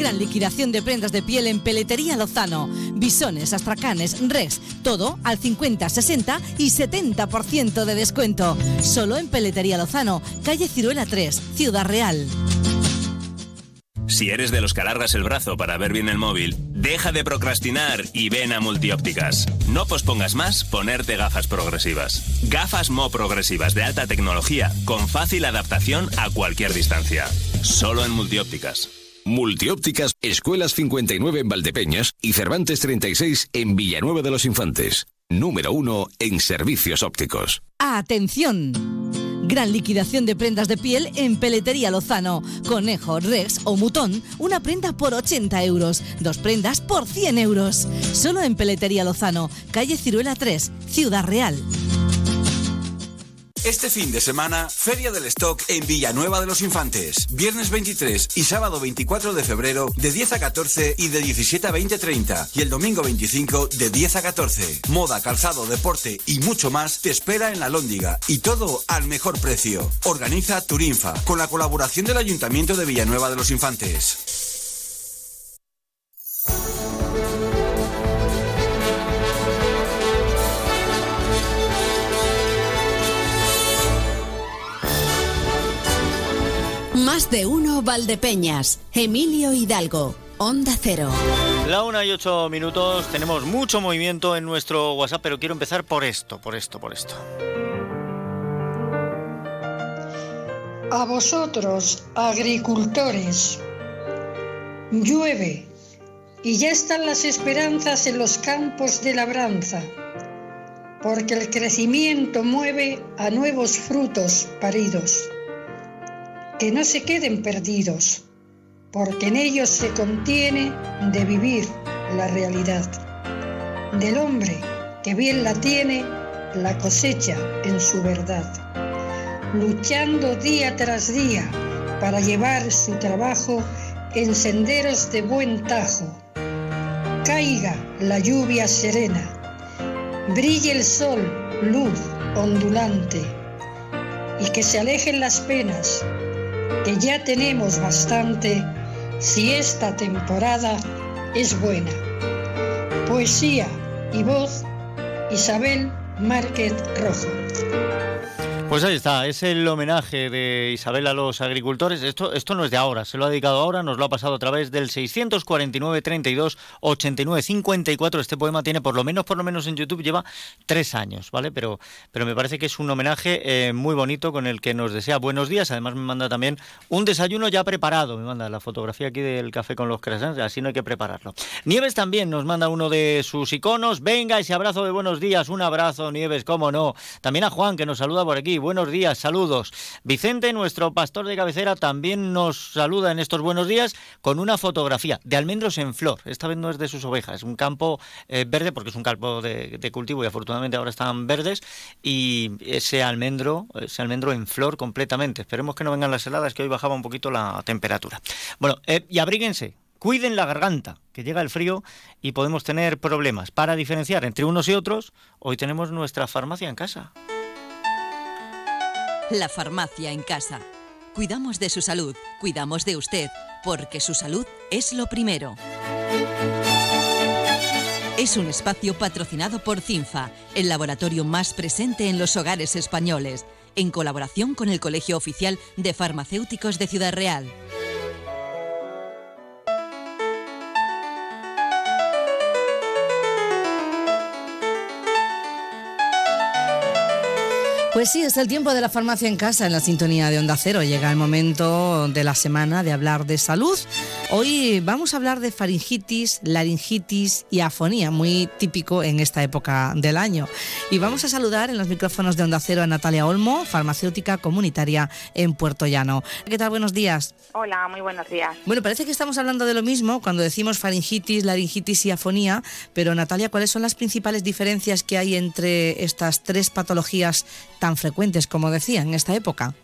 Gran liquidación de prendas de piel en Peletería Lozano. Bisones, astracanes, res, todo al 50, 60 y 70% de descuento. Solo en Peletería Lozano, calle Ciruela 3, Ciudad Real. Si eres de los que alargas el brazo para ver bien el móvil, deja de procrastinar y ven a Multiópticas. No pospongas más ponerte gafas progresivas. Gafas Mo progresivas de alta tecnología con fácil adaptación a cualquier distancia. Solo en Multiópticas. Multiópticas, Escuelas 59 en Valdepeñas y Cervantes 36 en Villanueva de los Infantes. Número uno en servicios ópticos. ¡Atención! Gran liquidación de prendas de piel en Peletería Lozano. Conejo, Rex o Mutón, una prenda por 80 euros. Dos prendas por 100 euros. Solo en Peletería Lozano, calle Ciruela 3, Ciudad Real. Este fin de semana, Feria del Stock en Villanueva de los Infantes. Viernes 23 y sábado 24 de febrero de 10 a 14 y de 17 a 20.30. Y el domingo 25 de 10 a 14. Moda, calzado, deporte y mucho más te espera en la Lóndiga. Y todo al mejor precio. Organiza Turinfa con la colaboración del Ayuntamiento de Villanueva de los Infantes. Más de uno Valdepeñas. Emilio Hidalgo. Onda Cero. La una y ocho minutos. Tenemos mucho movimiento en nuestro WhatsApp, pero quiero empezar por esto, por esto, por esto. A vosotros, agricultores, llueve, y ya están las esperanzas en los campos de labranza, porque el crecimiento mueve a nuevos frutos paridos. Que no se queden perdidos, porque en ellos se contiene de vivir la realidad. Del hombre que bien la tiene, la cosecha en su verdad, luchando día tras día para llevar su trabajo en senderos de buen tajo. Caiga la lluvia serena, brille el sol, luz ondulante, y que se alejen las penas, que ya tenemos bastante si esta temporada es buena. Poesía y voz, Isabel Márquez Rojo. Pues ahí está, es el homenaje de Isabel a los agricultores. Esto, esto no es de ahora, se lo ha dedicado ahora, nos lo ha pasado a través del 649 32 89 54. Este poema tiene por lo menos, por lo menos en YouTube lleva tres años, ¿vale? Pero, pero me parece que es un homenaje eh, muy bonito con el que nos desea buenos días. Además me manda también un desayuno ya preparado. Me manda la fotografía aquí del café con los croissants, así no hay que prepararlo. Nieves también nos manda uno de sus iconos. Venga, ese abrazo de buenos días, un abrazo, Nieves, cómo no. También a Juan que nos saluda por aquí buenos días, saludos. Vicente, nuestro pastor de cabecera, también nos saluda en estos buenos días con una fotografía de almendros en flor. Esta vez no es de sus ovejas, es un campo eh, verde porque es un campo de, cultivo y afortunadamente ahora están verdes y ese almendro, ese almendro en flor completamente. Esperemos que no vengan las heladas, que hoy bajaba un poquito la temperatura. Bueno, eh, y abríguense, cuiden la garganta, que llega el frío y podemos tener problemas. Para diferenciar entre unos y otros, hoy tenemos nuestra farmacia en casa. La farmacia en casa. Cuidamos de su salud, cuidamos de usted, porque su salud es lo primero. Es un espacio patrocinado por CINFA, el laboratorio más presente en los hogares españoles, en colaboración con el Colegio Oficial de Farmacéuticos de Ciudad Real. Pues sí, es el tiempo de la farmacia en casa, en la sintonía de Onda Cero. Llega el momento de la semana de hablar de salud. Hoy vamos a hablar de faringitis, laringitis y afonía, muy típico en esta época del año. Y vamos a saludar en los micrófonos de Onda Cero a Natalia Olmo, farmacéutica comunitaria en Puerto Llano. ¿Qué tal? Buenos días. Hola, muy buenos días. Bueno, parece que estamos hablando de lo mismo cuando decimos faringitis, laringitis y afonía, pero Natalia, ¿cuáles son las principales diferencias que hay entre estas tres patologías tan frecuentes, como decía, en esta época?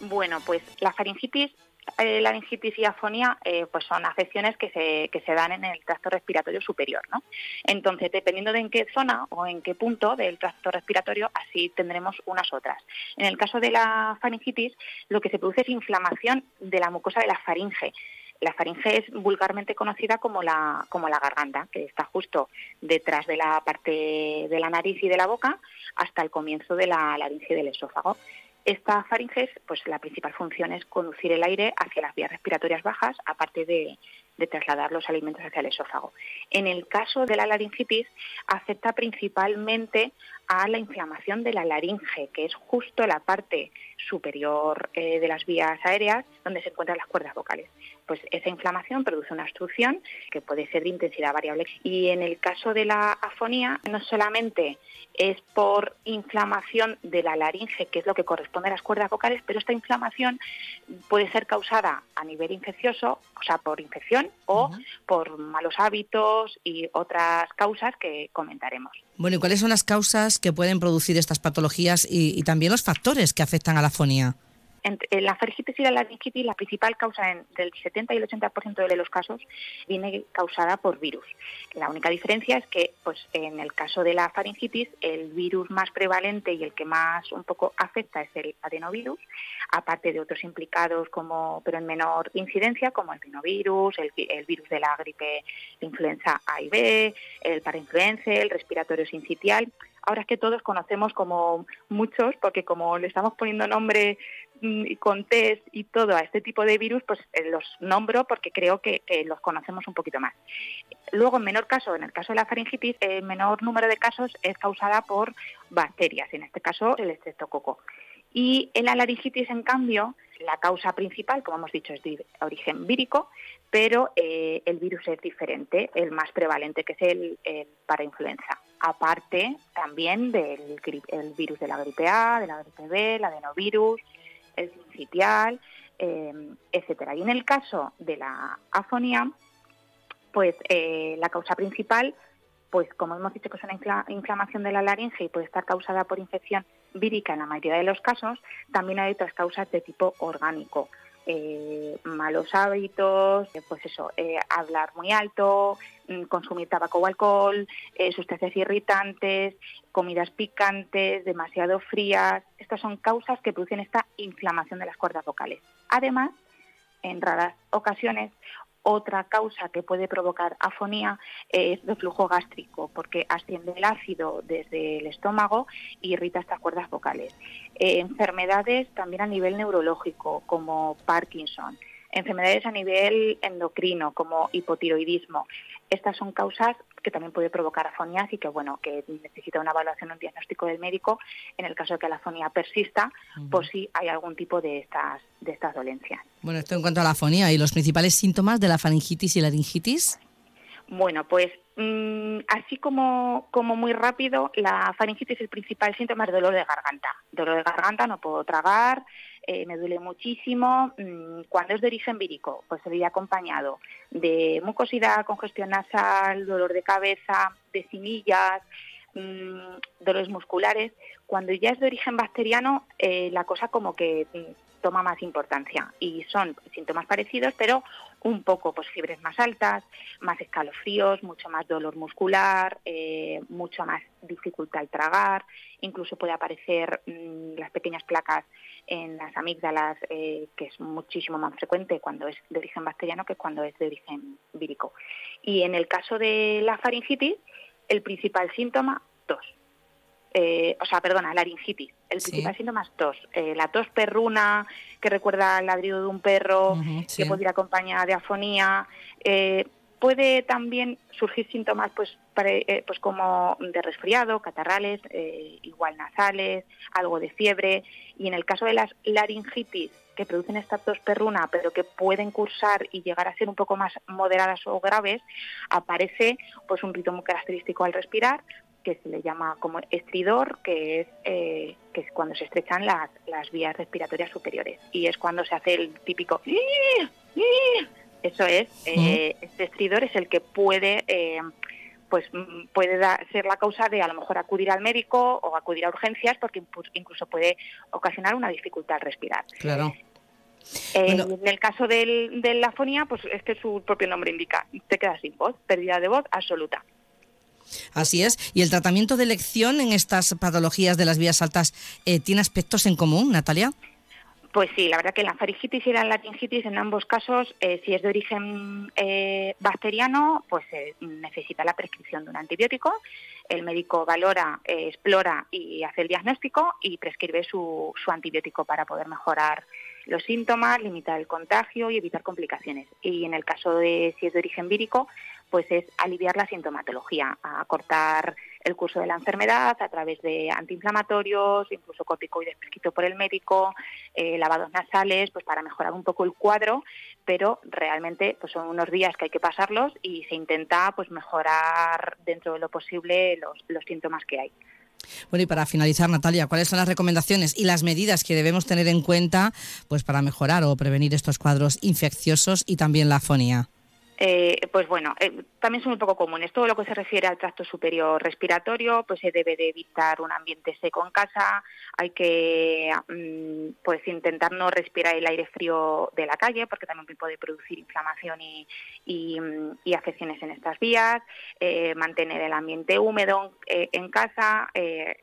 Bueno, pues la faringitis eh, la laringitis y afonía eh, pues son afecciones que se, que se dan en el tracto respiratorio superior. ¿no? Entonces, dependiendo de en qué zona o en qué punto del tracto respiratorio, así tendremos unas otras. En el caso de la faringitis, lo que se produce es inflamación de la mucosa de la faringe. La faringe es vulgarmente conocida como la, como la garganta, que está justo detrás de la parte de la nariz y de la boca hasta el comienzo de la laringe del esófago. Esta faringe, pues la principal función es conducir el aire hacia las vías respiratorias bajas, aparte de, de trasladar los alimentos hacia el esófago. En el caso de la laringitis, afecta principalmente a la inflamación de la laringe, que es justo la parte superior eh, de las vías aéreas donde se encuentran las cuerdas vocales. Pues esa inflamación produce una obstrucción que puede ser de intensidad variable. Y en el caso de la afonía, no solamente es por inflamación de la laringe, que es lo que corresponde a las cuerdas vocales, pero esta inflamación puede ser causada a nivel infeccioso, o sea, por infección o por malos hábitos y otras causas que comentaremos. Bueno, ¿y cuáles son las causas que pueden producir estas patologías y, y también los factores que afectan a la afonía? En la faringitis y la laringitis, la principal causa en, del 70 y el 80% de los casos viene causada por virus. La única diferencia es que, pues, en el caso de la faringitis, el virus más prevalente y el que más un poco afecta es el adenovirus, aparte de otros implicados como, pero en menor incidencia, como el rinovirus, el, virus de la gripe, influenza A y B, el parainfluenza, el respiratorio sincitial. Ahora es que todos conocemos como muchos, porque como le estamos poniendo nombre y con test y todo a este tipo de virus, pues eh, los nombro porque creo que, los conocemos un poquito más. Luego, en menor caso, en el caso de la faringitis, el menor número de casos es causada por bacterias, en este caso el estreptococo. Y en la laringitis, en cambio, la causa principal, como hemos dicho, es de origen vírico, pero eh, el virus es diferente, el más prevalente, que es el, para influenza. Aparte también del el virus de la gripe A, de la gripe B, el adenovirus, el sincitial, eh, etcétera. Y en el caso de la afonía, pues eh, la causa principal, pues como hemos dicho que es una inflamación de la laringe y puede estar causada por infección vírica en la mayoría de los casos, también hay otras causas de tipo orgánico. Eh, malos hábitos, eh, pues eso, eh, hablar muy alto, mm, consumir tabaco o alcohol, sustancias irritantes, comidas picantes, demasiado frías. Estas son causas que producen esta inflamación de las cuerdas vocales. Además, en raras ocasiones otra causa que puede provocar afonía es reflujo gástrico, porque asciende el ácido desde el estómago y irrita estas cuerdas vocales. Eh, enfermedades también a nivel neurológico, como Parkinson. Enfermedades a nivel endocrino, como hipotiroidismo. Estas son causas que también puede provocar afonías y que bueno que necesita una evaluación, un diagnóstico del médico en el caso de que la afonía persista, por si hay algún tipo de estas de estas dolencias. Bueno, esto en cuanto a la afonía y los principales síntomas de la faringitis y la laringitis. Bueno, pues mm, así como, como muy rápido, la faringitis el principal síntoma es dolor de garganta. Dolor de garganta, no puedo tragar, eh, me duele muchísimo. Mm, cuando es de origen vírico, pues se veía acompañado de mucosidad, congestión nasal, dolor de cabeza, de cinillas, mm, dolores musculares. Cuando ya es de origen bacteriano, eh, la cosa como que toma más importancia y son síntomas parecidos, pero un poco pues fiebres más altas, más escalofríos, mucho más dolor muscular, eh, mucho más dificultad al tragar, incluso puede aparecer mm, las pequeñas placas en las amígdalas, eh, que es muchísimo más frecuente cuando es de origen bacteriano que cuando es de origen vírico. Y en el caso de la faringitis, el principal síntoma, tos. Eh, o sea, perdona, laringitis. El principal síntoma es tos. Eh, la tos perruna, que recuerda al ladrido de un perro, que puede ir acompañada de afonía. Eh, puede también surgir síntomas pues, pues como de resfriado, catarrales, igual nasales, algo de fiebre. Y en el caso de las laringitis, que producen esta tos perruna, pero que pueden cursar y llegar a ser un poco más moderadas o graves, aparece pues un ritmo característico al respirar, que se le llama como estridor, que es, eh, que es cuando se estrechan las, las vías respiratorias superiores. Y es cuando se hace el típico... Eso es, eh, este estridor es el que puede... Eh, pues mm, puede ser la causa de a lo mejor acudir al médico o acudir a urgencias porque incluso puede ocasionar una dificultad al respirar. Claro. En el caso del, de la afonía, pues es que su propio nombre indica, te quedas sin voz, pérdida de voz absoluta. Así es. ¿Y el tratamiento de elección en estas patologías de las vías altas eh, tiene aspectos en común, Natalia? Pues sí, la verdad que la faringitis y la laringitis en ambos casos, eh, si es de origen eh, bacteriano, pues necesita la prescripción de un antibiótico. El médico valora, explora y hace el diagnóstico y prescribe su antibiótico para poder mejorar los síntomas, limitar el contagio y evitar complicaciones. Y en el caso de si es de origen vírico, pues es aliviar la sintomatología, acortar el curso de la enfermedad a través de antiinflamatorios, incluso corticoides prescritos por el médico, eh, lavados nasales, pues para mejorar un poco el cuadro, pero realmente pues son unos días que hay que pasarlos y se intenta pues mejorar dentro de lo posible los, los síntomas que hay. Bueno, y para finalizar, Natalia, ¿cuáles son las recomendaciones y las medidas que debemos tener en cuenta pues, para mejorar o prevenir estos cuadros infecciosos y también la afonía? Eh, pues bueno, eh, también son un poco comunes. Todo lo que se refiere al tracto superior respiratorio, pues se debe de evitar un ambiente seco en casa. Hay que, mm, pues intentar no respirar el aire frío de la calle, porque también puede producir inflamación y, mm, afecciones en estas vías. Eh, mantener el ambiente húmedo en casa,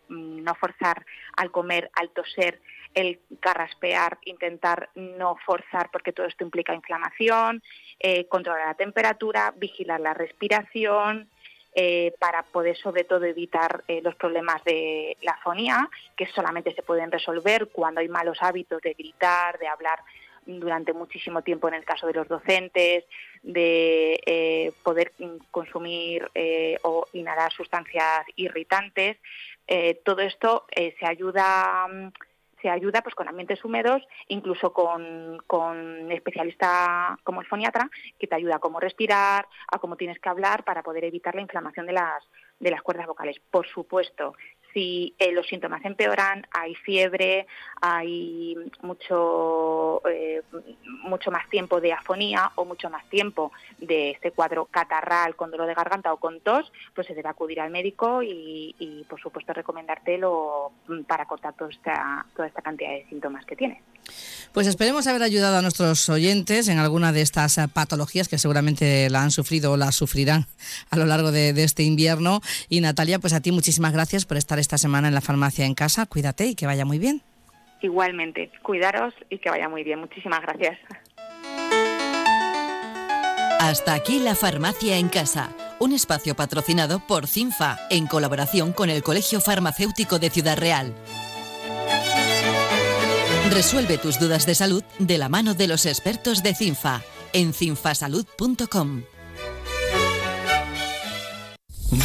no forzar al comer, al toser el carraspear, intentar no forzar porque todo esto implica inflamación, eh, controlar la temperatura, vigilar la respiración, eh, para poder sobre todo evitar eh, los problemas de la fonía, que solamente se pueden resolver cuando hay malos hábitos de gritar, de hablar durante muchísimo tiempo en el caso de los docentes, de poder consumir o inhalar sustancias irritantes. todo esto se ayuda mm, se ayuda pues con ambientes húmedos, incluso con, con especialista como el foniatra, que te ayuda a cómo respirar, a cómo tienes que hablar para poder evitar la inflamación de las, de las cuerdas vocales. Por supuesto, si eh, los síntomas empeoran, hay fiebre, hay mucho, eh, mucho más tiempo de afonía o mucho más tiempo de este cuadro catarral con dolor de garganta o con tos, pues se debe acudir al médico y, por supuesto recomendártelo para cortar toda esta, toda esta cantidad de síntomas que tiene. Pues esperemos haber ayudado a nuestros oyentes en alguna de estas eh, patologías que seguramente la han sufrido o la sufrirán a lo largo de, de este invierno. Y Natalia, pues a ti muchísimas gracias por estar esta semana en la farmacia en casa. Cuídate y que vaya muy bien. Igualmente, cuidaros y que vaya muy bien. Muchísimas gracias. Hasta aquí la farmacia en casa, un espacio patrocinado por CINFA en colaboración con el Colegio Farmacéutico de Ciudad Real. Resuelve tus dudas de salud de la mano de los expertos de CINFA en cinfasalud.com.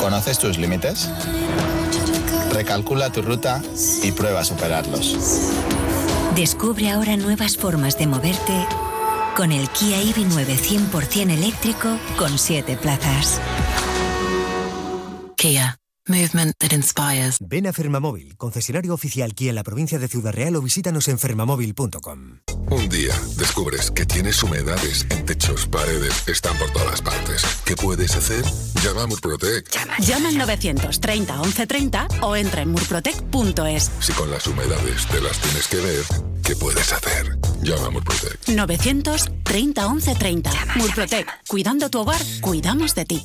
¿Conoces tus límites? Recalcula tu ruta y prueba a superarlos. Descubre ahora nuevas formas de moverte con el Kia EV9 100% eléctrico con 7 plazas. Kia. Movement that inspires. Ven a Fermamóvil, concesionario oficial Kia en la provincia de Ciudad Real o visítanos en fermamóvil.com. Un día descubres que tienes humedades en techos, paredes, están por todas partes. ¿Qué puedes hacer? Llama a Murprotec. Llama al 930 1130 o entra en murprotec.es. Si con las humedades te las tienes que ver, ¿qué puedes hacer? Llama a Murprotec. 930 1130. Murprotec. Cuidando tu hogar, cuidamos de ti.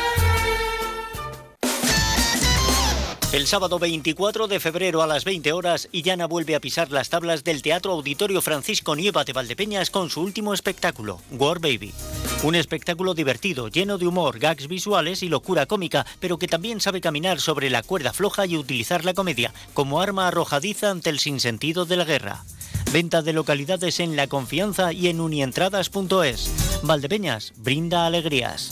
El sábado 24 de febrero a las 20 horas, Illana vuelve a pisar las tablas del Teatro Auditorio Francisco Nieva de Valdepeñas con su último espectáculo, War Baby. Un espectáculo divertido, lleno de humor, gags visuales y locura cómica, pero que también sabe caminar sobre la cuerda floja y utilizar la comedia como arma arrojadiza ante el sinsentido de la guerra. Venta de localidades en La Confianza y en unientradas.es. Valdepeñas, brinda alegrías.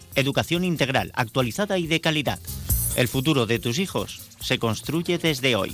educación integral, actualizada y de calidad. El futuro de tus hijos se construye desde hoy.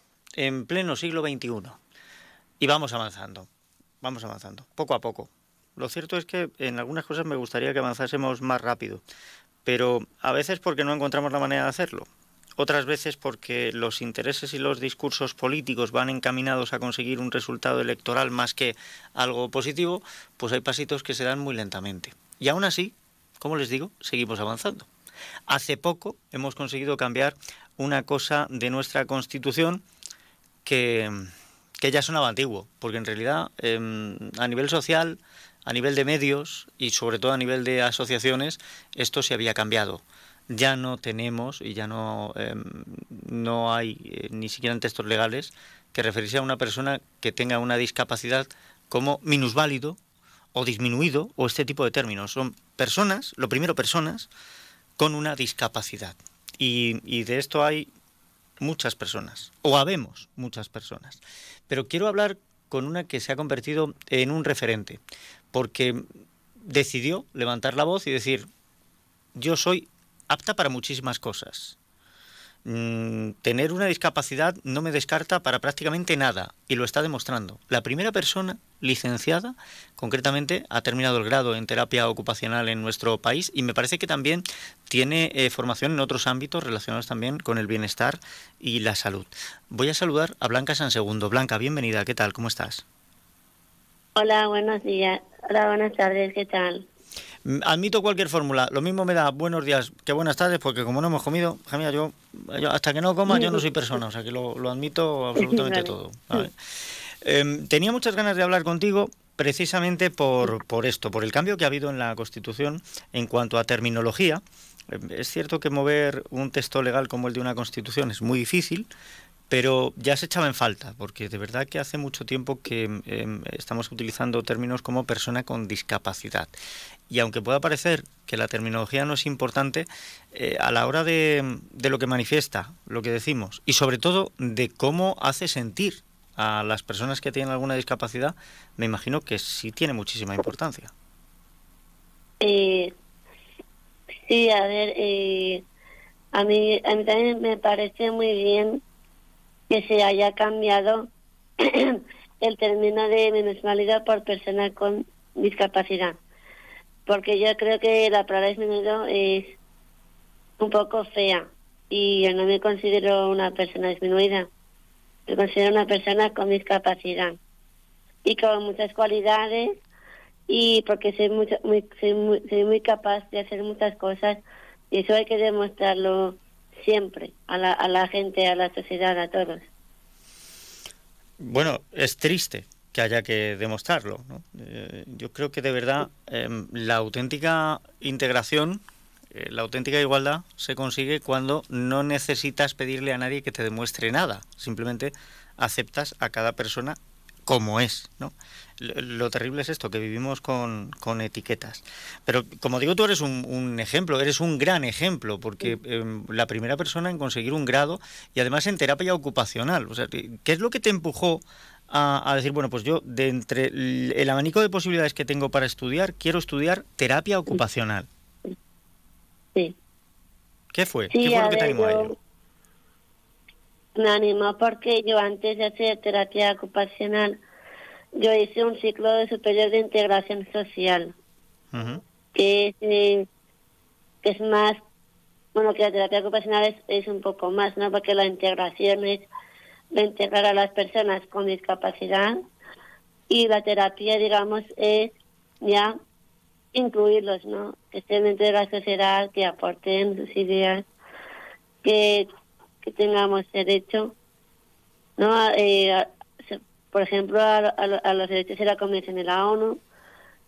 en pleno siglo XXI y vamos avanzando, vamos avanzando, poco a poco. Lo cierto es que en algunas cosas me gustaría que avanzásemos más rápido, pero a veces porque no encontramos la manera de hacerlo, otras veces porque los intereses y los discursos políticos van encaminados a conseguir un resultado electoral más que algo positivo, pues hay pasitos que se dan muy lentamente. Y aún así, como les digo, seguimos avanzando. Hace poco hemos conseguido cambiar una cosa de nuestra Constitución que, que ya sonaba antiguo, porque en realidad em, a nivel social, a nivel de medios y sobre todo a nivel de asociaciones, esto se había cambiado ya no tenemos y ya no, em, no hay eh, ni siquiera en textos legales que referirse a una persona que tenga una discapacidad como minusválido o disminuido o este tipo de términos. Son personas, lo primero personas, con una discapacidad. Y, y de esto hay muchas personas, o habemos muchas personas. Pero quiero hablar con una que se ha convertido en un referente, porque decidió levantar la voz y decir, yo soy apta para muchísimas cosas. Mm, tener una discapacidad no me descarta para prácticamente nada y lo está demostrando. La primera persona licenciada, concretamente, ha terminado el grado en terapia ocupacional en nuestro país y me parece que también tiene eh, formación en otros ámbitos relacionados también con el bienestar y la salud. Voy a saludar a Blanca San Segundo. Blanca, bienvenida, ¿qué tal? ¿Cómo estás? Hola, buenos días. Hola, buenas tardes, ¿qué tal? Admito cualquier fórmula. Lo mismo me da buenos días que buenas tardes, porque como no hemos comido, yo, hasta que no coma yo no soy persona, o sea que lo, admito absolutamente todo. Em, tenía muchas ganas de hablar contigo precisamente por, por esto, por el cambio que ha habido en la Constitución en cuanto a terminología. Em, es cierto que mover un texto legal como el de una Constitución es muy difícil, pero ya se echaba en falta, porque de verdad que hace mucho tiempo que em, estamos utilizando términos como persona con discapacidad. Y aunque pueda parecer que la terminología no es importante, eh, a la hora de, de, lo que manifiesta, lo que decimos, y sobre todo de cómo hace sentir a las personas que tienen alguna discapacidad, me imagino que sí tiene muchísima importancia. Eh, sí, a ver, eh, a, mí, a mí también me parece muy bien que se haya cambiado el término de minusvalidad por persona con discapacidad. Porque yo creo que la palabra disminuido es un poco fea y yo no me considero una persona disminuida. Me considero una persona con discapacidad y con muchas cualidades y porque soy, muy, soy, muy, soy muy capaz de hacer muchas cosas y eso hay que demostrarlo siempre a la, a la gente, a la sociedad, a todos. Bueno, es triste que haya que demostrarlo. Eh, yo creo que de verdad em, la auténtica integración, eh, la auténtica igualdad se consigue cuando no necesitas pedirle a nadie que te demuestre nada. Simplemente aceptas a cada persona como es, ¿no? Lo, terrible es esto, que vivimos con, con etiquetas. Pero como digo, tú eres un, ejemplo, eres un gran ejemplo, porque em, la primera persona en conseguir un grado y además en terapia ocupacional. O sea, ¿qué es lo que te empujó a, a, decir, bueno, pues yo de entre el, abanico de posibilidades que tengo para estudiar, quiero estudiar terapia ocupacional? Sí. ¿Qué fue? ¿Qué fue lo que te animó a ello? Me animó porque yo antes de hacer terapia ocupacional, yo hice un ciclo de superior de integración social, que, es, eh, que es más, bueno, que la terapia ocupacional es, es un poco más, ¿no? Porque la integración es de integrar a las personas con discapacidad y la terapia, digamos, es ya incluirlos, ¿no? Que estén dentro de la sociedad, que aporten sus ideas, que que tengamos derecho, ¿no? Eh, por ejemplo, a, los derechos de la Convención de la ONU,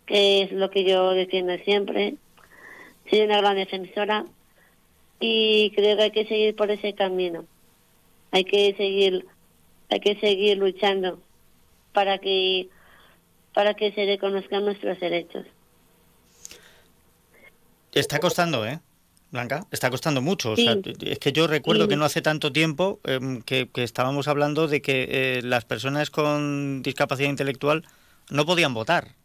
que es lo que yo defiendo siempre. Soy una gran defensora y creo que hay que seguir por ese camino. Hay que seguir, hay que seguir luchando para que para que se reconozcan nuestros derechos. Está costando, ¿eh? Blanca, está costando mucho. es que yo recuerdo que no hace tanto tiempo em, que, estábamos hablando de que eh, las personas con discapacidad intelectual no podían votar.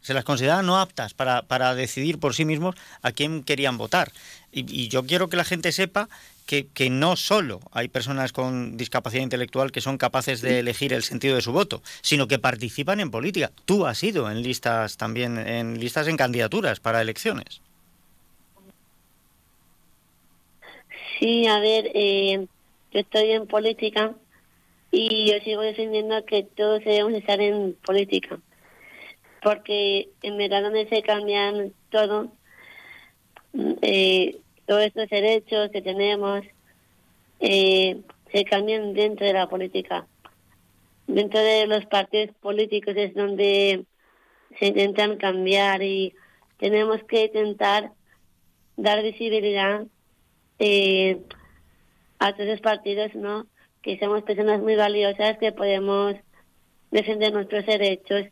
Se las consideraban no aptas para, para decidir por sí mismos a quién querían votar. Y, yo quiero que la gente sepa que, que, no solo hay personas con discapacidad intelectual que son capaces de elegir el sentido de su voto, sino que participan en política. Tú has ido en listas también, en listas en candidaturas para elecciones. Sí, a ver, eh, yo estoy en política y yo sigo defendiendo que todos debemos estar en política, porque en verdad donde se cambian todo, eh, todos estos derechos que tenemos eh, se cambian dentro de la política. Dentro de los partidos políticos es donde se intentan cambiar y tenemos que intentar dar visibilidad eh, a todos los partidos, ¿no? Que somos personas muy valiosas, que podemos defender nuestros derechos,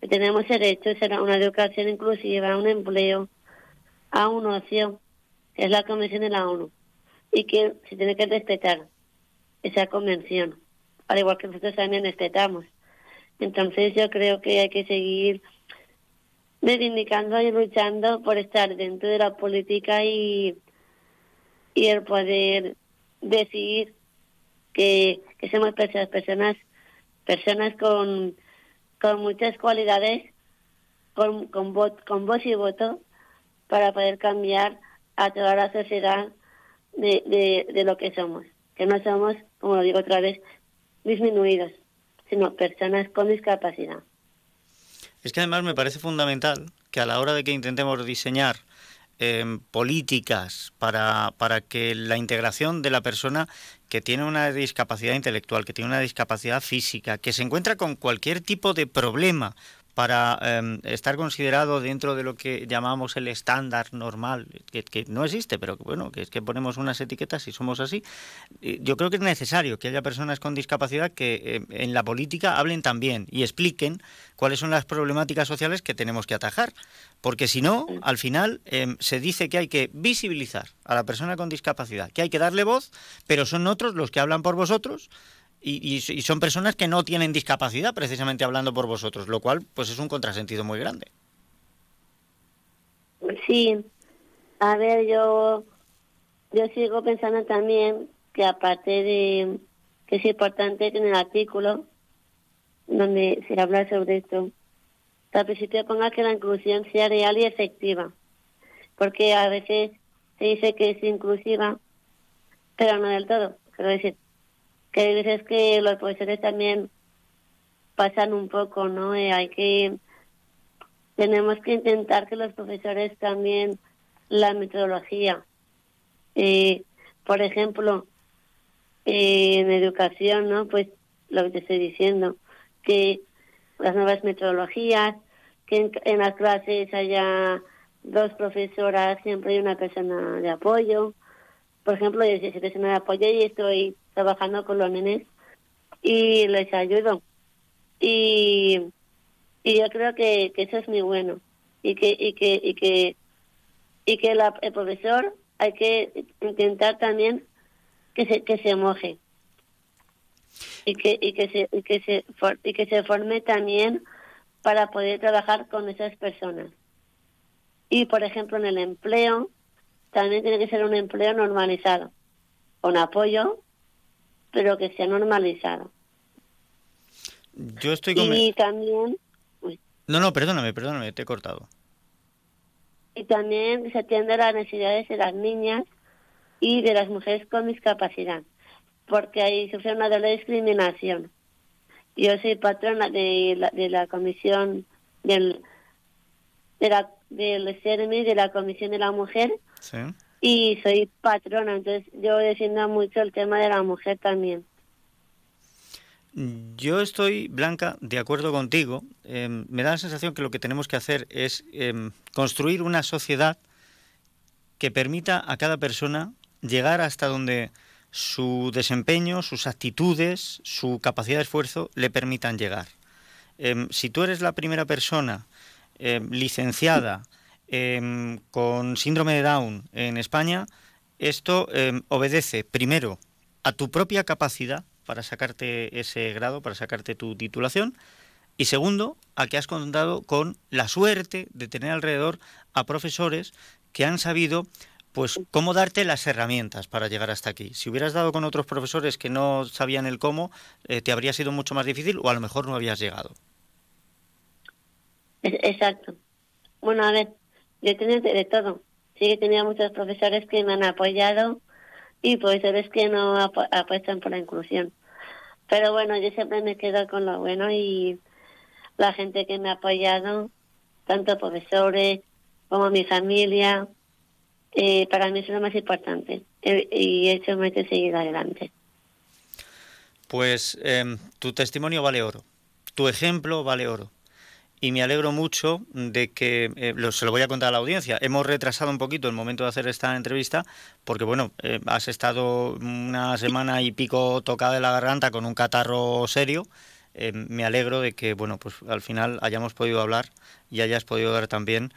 que tenemos derechos a una educación inclusiva, a un empleo, a un ocio, que es la Convención de la ONU, y que se tiene que respetar esa convención, al igual que nosotros también respetamos. Entonces yo creo que hay que seguir reivindicando y luchando por estar dentro de la política y, y el poder decir que, que somos personas, personas, personas con, con muchas cualidades, con, con, con voz y voto, para poder cambiar a toda la sociedad de, de lo que somos. Que no somos, como lo digo otra vez, disminuidos, sino personas con discapacidad. Es que además me parece fundamental que a la hora de que intentemos diseñar em, políticas para, para que la integración de la persona que tiene una discapacidad intelectual, que tiene una discapacidad física, que se encuentra con cualquier tipo de problema, para em, estar considerado dentro de lo que llamamos el estándar normal, que, no existe, pero bueno, que es que ponemos unas etiquetas y somos así. Yo creo que es necesario que haya personas con discapacidad que em, en la política hablen también y expliquen cuáles son las problemáticas sociales que tenemos que atajar, porque si no, al final em, se dice que hay que visibilizar a la persona con discapacidad, que hay que darle voz, pero son otros los que hablan por vosotros y, son personas que no tienen discapacidad, precisamente hablando por vosotros, lo cual pues es un contrasentido muy grande. Sí, a ver, yo, yo sigo pensando también que aparte de que es importante que en el artículo donde se habla sobre esto, al principio ponga que la inclusión sea real y efectiva, porque a veces se dice que es inclusiva, pero no del todo. Quiero decir, que hay veces que los profesores también pasan un poco, ¿no? Eh, hay que, tenemos que intentar que los profesores cambien la metodología. Eh, por ejemplo, eh, en educación, ¿no? Pues lo que te estoy diciendo, que las nuevas metodologías, que en, las clases haya dos profesoras, siempre hay una persona de apoyo. Por ejemplo, yo soy persona de apoyo y estoy trabajando con los nenes y les ayudo. Y, y yo creo que, que eso es muy bueno. Y que y que y que y que la, el profesor hay que intentar también que se que se moje. Y que y que se y que se y que se forme también para poder trabajar con esas personas. Y por ejemplo en el empleo también tiene que ser un empleo normalizado con apoyo pero que sea normalizado. Yo estoy Y también... No, no, perdóname, perdóname, te he cortado. Y también se atiende a las necesidades de las niñas y de las mujeres con discapacidad, porque ahí sufre una doble discriminación. Yo soy patrona de la, de la comisión del de la del CERMI, de la Comisión de la Mujer, sí y soy patrona, entonces yo defiendo mucho el tema de la mujer también. Yo estoy, Blanca, de acuerdo contigo. Em, me da la sensación que lo que tenemos que hacer es em, construir una sociedad que permita a cada persona llegar hasta donde su desempeño, sus actitudes, su capacidad de esfuerzo le permitan llegar. Em, si tú eres la primera persona licenciada, Em, con síndrome de Down en España, esto em, obedece primero a tu propia capacidad para sacarte ese grado, para sacarte tu titulación, y segundo, a que has contado con la suerte de tener alrededor a profesores que han sabido pues cómo darte las herramientas para llegar hasta aquí. Si hubieras dado con otros profesores que no sabían el cómo, eh, te habría sido mucho más difícil o a lo mejor no habías llegado. Exacto. Bueno, a ver, yo he tenido de todo. Sí que tenía muchos profesores que me han apoyado y profesores que no apuestan por la inclusión. Pero bueno, yo siempre me quedo con lo bueno y la gente que me ha apoyado, tanto profesores como mi familia, eh, para mí es lo más importante eh, y eso me hace seguir adelante. Pues em, tu testimonio vale oro, tu ejemplo vale oro. Y me alegro mucho de que, eh, se lo voy a contar a la audiencia, hemos retrasado un poquito el momento de hacer esta entrevista porque, bueno, eh, has estado una semana y pico tocada de la garganta con un catarro serio. Eh, me alegro de que, bueno, pues al final hayamos podido hablar y hayas podido dar también,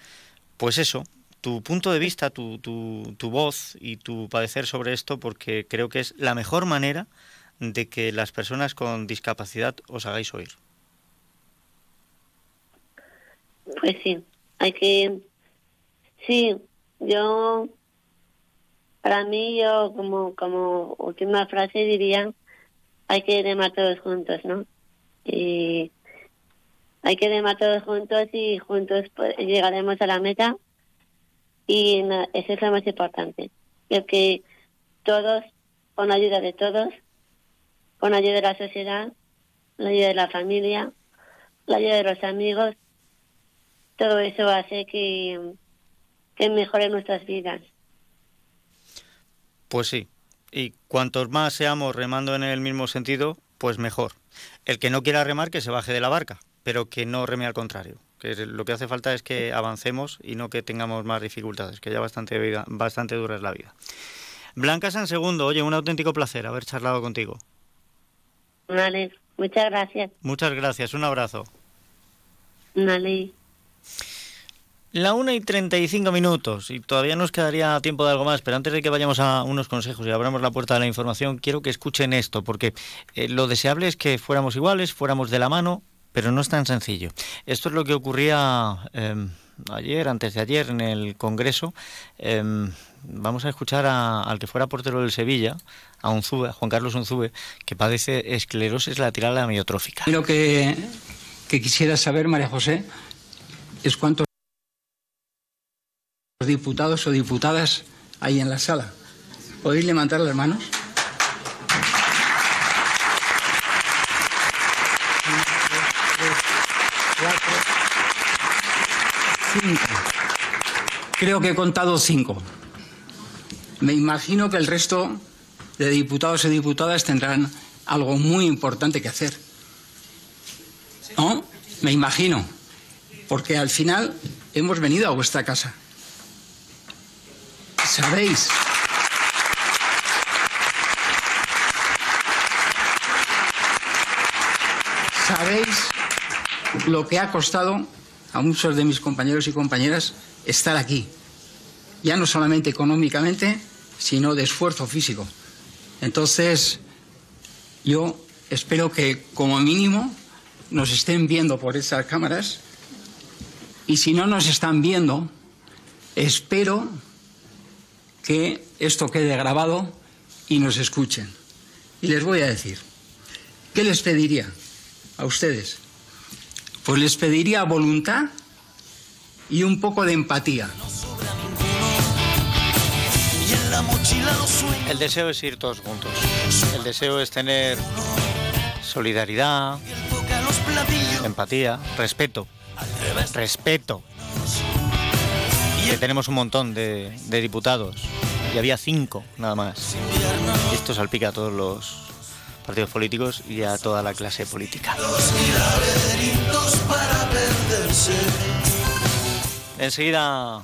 pues eso, tu punto de vista, tu, tu, tu voz y tu padecer sobre esto, porque creo que es la mejor manera de que las personas con discapacidad os hagáis oír. Pues sí, hay que... Sí, yo... Para mí, yo como, como última frase diría, hay que remar todos juntos, ¿no? Y hay que remar todos juntos y juntos pues, llegaremos a la meta y eso es lo más importante. Creo que todos, con la ayuda de todos, con la ayuda de la sociedad, la ayuda de la familia, la ayuda de los amigos, todo eso hace que, que mejore nuestras vidas. Pues sí. Y cuantos más seamos remando en el mismo sentido, pues mejor. El que no quiera remar, que se baje de la barca, pero que no reme al contrario. Que lo que hace falta es que avancemos y no que tengamos más dificultades, que ya bastante, vida, bastante dura es la vida. Blanca San Segundo, oye, un auténtico placer haber charlado contigo. Vale, muchas gracias. Muchas gracias, un abrazo. Vale. La 1 y 35 minutos y todavía nos quedaría tiempo de algo más, pero antes de que vayamos a unos consejos y abramos la puerta de la información, quiero que escuchen esto, porque eh, lo deseable es que fuéramos iguales, fuéramos de la mano, pero no es tan sencillo. Esto es lo que ocurría eh, ayer, antes de ayer, en el Congreso. Eh, vamos a escuchar a- al que fuera portero del Sevilla, a Unzube, a Juan Carlos Unzube, que padece esclerosis lateral amiotrófica. Lo que, quisiera saber, María José, es cuántos diputados o diputadas hay en la sala. ¿Podéis levantar las manos? Creo que he contado cinco. Me imagino que el resto de diputados y diputadas tendrán algo muy importante que hacer. ¿No? Me imagino. Porque al final hemos venido a vuestra casa. ¿Sabéis? ¿Sabéis lo que ha costado a muchos de mis compañeros y compañeras estar aquí? Ya no solamente económicamente, sino de esfuerzo físico. Entonces, yo espero que como mínimo nos estén viendo por esas cámaras y si no nos están viendo, espero que esto quede grabado y nos escuchen. Y les voy a decir, ¿qué les pediría a ustedes? Pues les pediría voluntad y un poco de empatía. El deseo es ir todos juntos. El deseo es tener solidaridad, empatía, respeto. Respeto. Que tenemos un montón de, de diputados y había cinco nada más. Esto salpica a todos los partidos políticos y a toda la clase política. Enseguida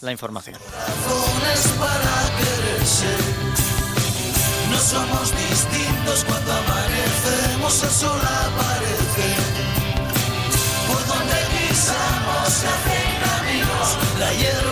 la información. No somos distintos cuando amanecemos, el sol aparece. Por donde pisamos se hacen caminos, la hierba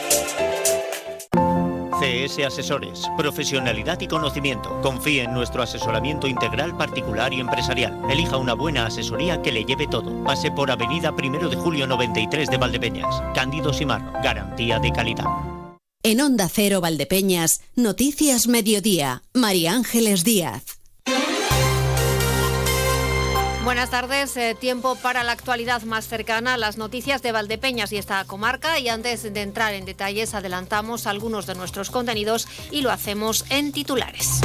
CS Asesores, profesionalidad y conocimiento. Confíe en nuestro asesoramiento integral particular y empresarial. Elija una buena asesoría que le lleve todo. Pase por Avenida 1 de Julio 93 de Valdepeñas. Cándido Simar, garantía de calidad. En Onda Cero Valdepeñas, Noticias Mediodía, María Ángeles Díaz. Buenas tardes, eh, tiempo para la actualidad más cercana, las noticias de Valdepeñas y esta comarca. Y antes de entrar en detalles, adelantamos algunos de nuestros contenidos y lo hacemos en titulares.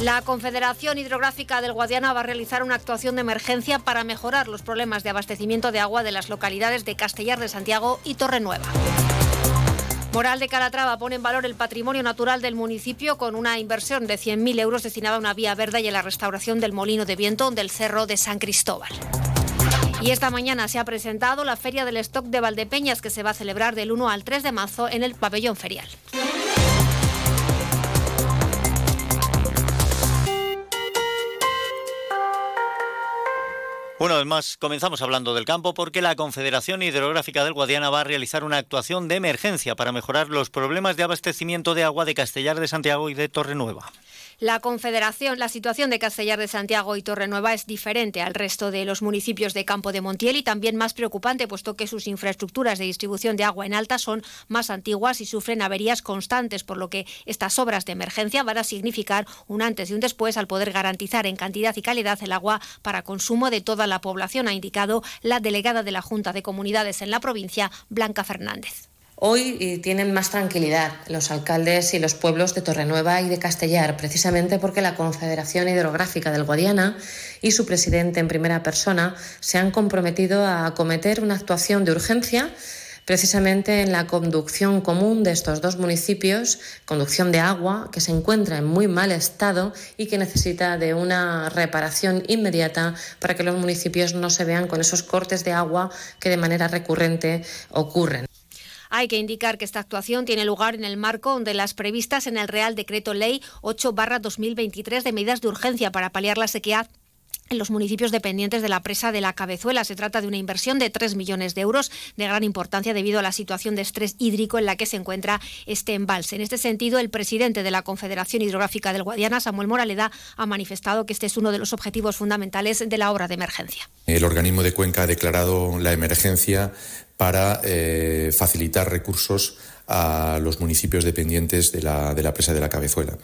La Confederación Hidrográfica del Guadiana va a realizar una actuación de emergencia para mejorar los problemas de abastecimiento de agua de las localidades de Castellar de Santiago y Torrenueva. Moral de Calatrava pone en valor el patrimonio natural del municipio con una inversión de 100.000 euros destinada a una vía verde y a la restauración del molino de viento del Cerro de San Cristóbal. Y esta mañana se ha presentado la Feria del Stock de Valdepeñas que se va a celebrar del 1 al 3 de marzo en el pabellón ferial. Una vez más, comenzamos hablando del campo porque la Confederación Hidrográfica del Guadiana va a realizar una actuación de emergencia para mejorar los problemas de abastecimiento de agua de Castellar de Santiago y de Torrenueva. La Confederación, la situación de Castellar de Santiago y Torrenueva es diferente al resto de los municipios de Campo de Montiel y también más preocupante, puesto que sus infraestructuras de distribución de agua en alta son más antiguas y sufren averías constantes, por lo que estas obras de emergencia van a significar un antes y un después al poder garantizar en cantidad y calidad el agua para consumo de toda la población, ha indicado la delegada de la Junta de Comunidades en la provincia, Blanca Fernández. Hoy eh, tienen más tranquilidad los alcaldes y los pueblos de Torrenueva y de Castellar, precisamente porque la Confederación Hidrográfica del Guadiana y su presidente en primera persona se han comprometido a acometer una actuación de urgencia precisamente en la conducción común de estos dos municipios, conducción de agua que se encuentra en muy mal estado y que necesita de una reparación inmediata para que los municipios no se vean con esos cortes de agua que de manera recurrente ocurren. Hay que indicar que esta actuación tiene lugar en el marco de las previstas en el Real Decreto Ley 8-2023 de medidas de urgencia para paliar la sequía en los municipios dependientes de la presa de la Cabezuela. Se trata de una inversión de 3 millones de euros de gran importancia debido a la situación de estrés hídrico en la que se encuentra este embalse. En este sentido, el presidente de la Confederación Hidrográfica del Guadiana, Samuel Moraleda, ha manifestado que este es uno de los objetivos fundamentales de la obra de emergencia. El organismo de Cuenca ha declarado la emergencia para eh, facilitar recursos a los municipios dependientes de la, de la presa de la Cabezuela.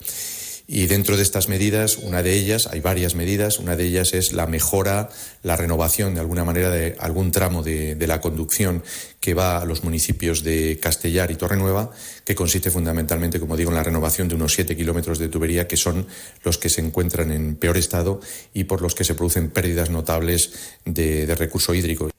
Y dentro de estas medidas, una de ellas, hay varias medidas, una de ellas es la mejora, la renovación de alguna manera de algún tramo de, la conducción que va a los municipios de Castellar y Torrenueva, que consiste fundamentalmente, como digo, en la renovación de unos 7 kilómetros de tubería que son los que se encuentran en peor estado y por los que se producen pérdidas notables de recurso hídrico.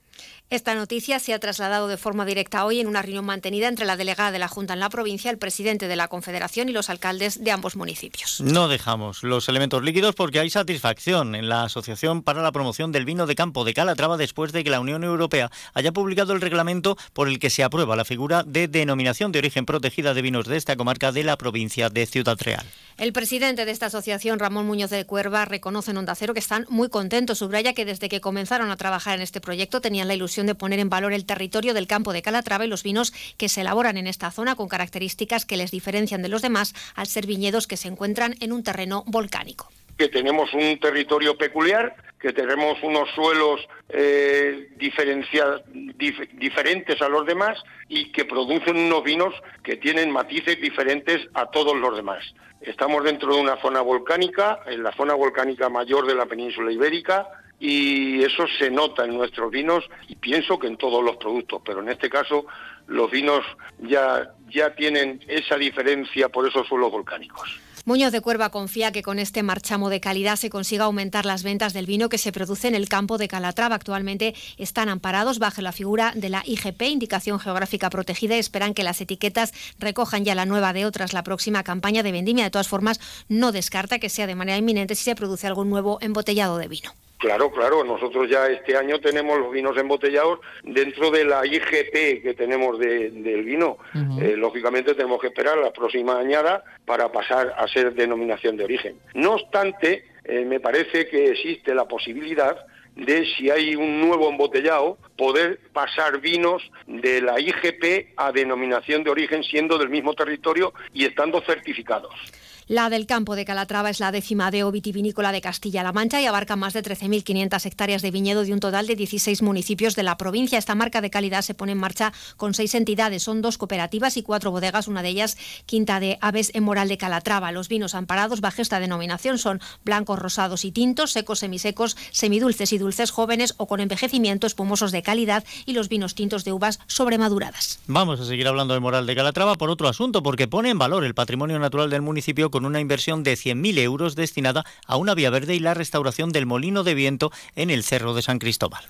Esta noticia se ha trasladado de forma directa hoy en una reunión mantenida entre la delegada de la Junta en la provincia, el presidente de la Confederación y los alcaldes de ambos municipios. No dejamos los elementos líquidos porque hay satisfacción en la Asociación para la Promoción del Vino de Campo de Calatrava después de que la Unión Europea haya publicado el reglamento por el que se aprueba la figura de denominación de origen protegida de vinos de esta comarca de la provincia de Ciudad Real. El presidente de esta asociación, Ramón Muñoz de Cuerva, reconoce en Onda Cero que están muy contentos. Subraya que desde que comenzaron a trabajar en este proyecto tenían la ilusión de poner en valor el territorio del campo de Calatrava y los vinos que se elaboran en esta zona con características que les diferencian de los demás al ser viñedos que se encuentran en un terreno volcánico. Que tenemos un territorio peculiar, que tenemos unos suelos eh, diferentes a los demás y que producen unos vinos que tienen matices diferentes a todos los demás. Estamos dentro de una zona volcánica, en la zona volcánica mayor de la península ibérica, y eso se nota en nuestros vinos y pienso que en todos los productos, pero en este caso los vinos ya, ya tienen esa diferencia por esos suelos volcánicos. Muñoz de Cuerva confía que con este marchamo de calidad se consiga aumentar las ventas del vino que se produce en el campo de Calatrava. Actualmente están amparados bajo la figura de la IGP, Indicación Geográfica Protegida, y esperan que las etiquetas recojan ya la nueva de otras la próxima campaña de vendimia. De todas formas, no descarta que sea de manera inminente si se produce algún nuevo embotellado de vino. Claro, claro, nosotros ya este año tenemos los vinos embotellados dentro de la IGP que tenemos del vino. Eh, lógicamente tenemos que esperar la próxima añada para pasar a ser denominación de origen. No obstante, eh, me parece que existe la posibilidad de si hay un nuevo embotellado, poder pasar vinos de la IGP a denominación de origen siendo del mismo territorio y estando certificados. La del campo de Calatrava es la décima de vitivinícola de Castilla-La Mancha y abarca más de 13.500 hectáreas de viñedo de un total de 16 municipios de la provincia. Esta marca de calidad se pone en marcha con seis entidades. Son dos cooperativas y cuatro bodegas, una de ellas Quinta de Aves en Moral de Calatrava. Los vinos amparados bajo esta denominación son blancos, rosados y tintos, secos, semisecos, semidulces y dulces jóvenes o con envejecimiento, espumosos de calidad y los vinos tintos de uvas sobremaduradas. Vamos a seguir hablando de Moral de Calatrava por otro asunto, porque pone en valor el patrimonio natural del municipio con una inversión de 100.000 euros destinada a una vía verde y la restauración del molino de viento en el Cerro de San Cristóbal.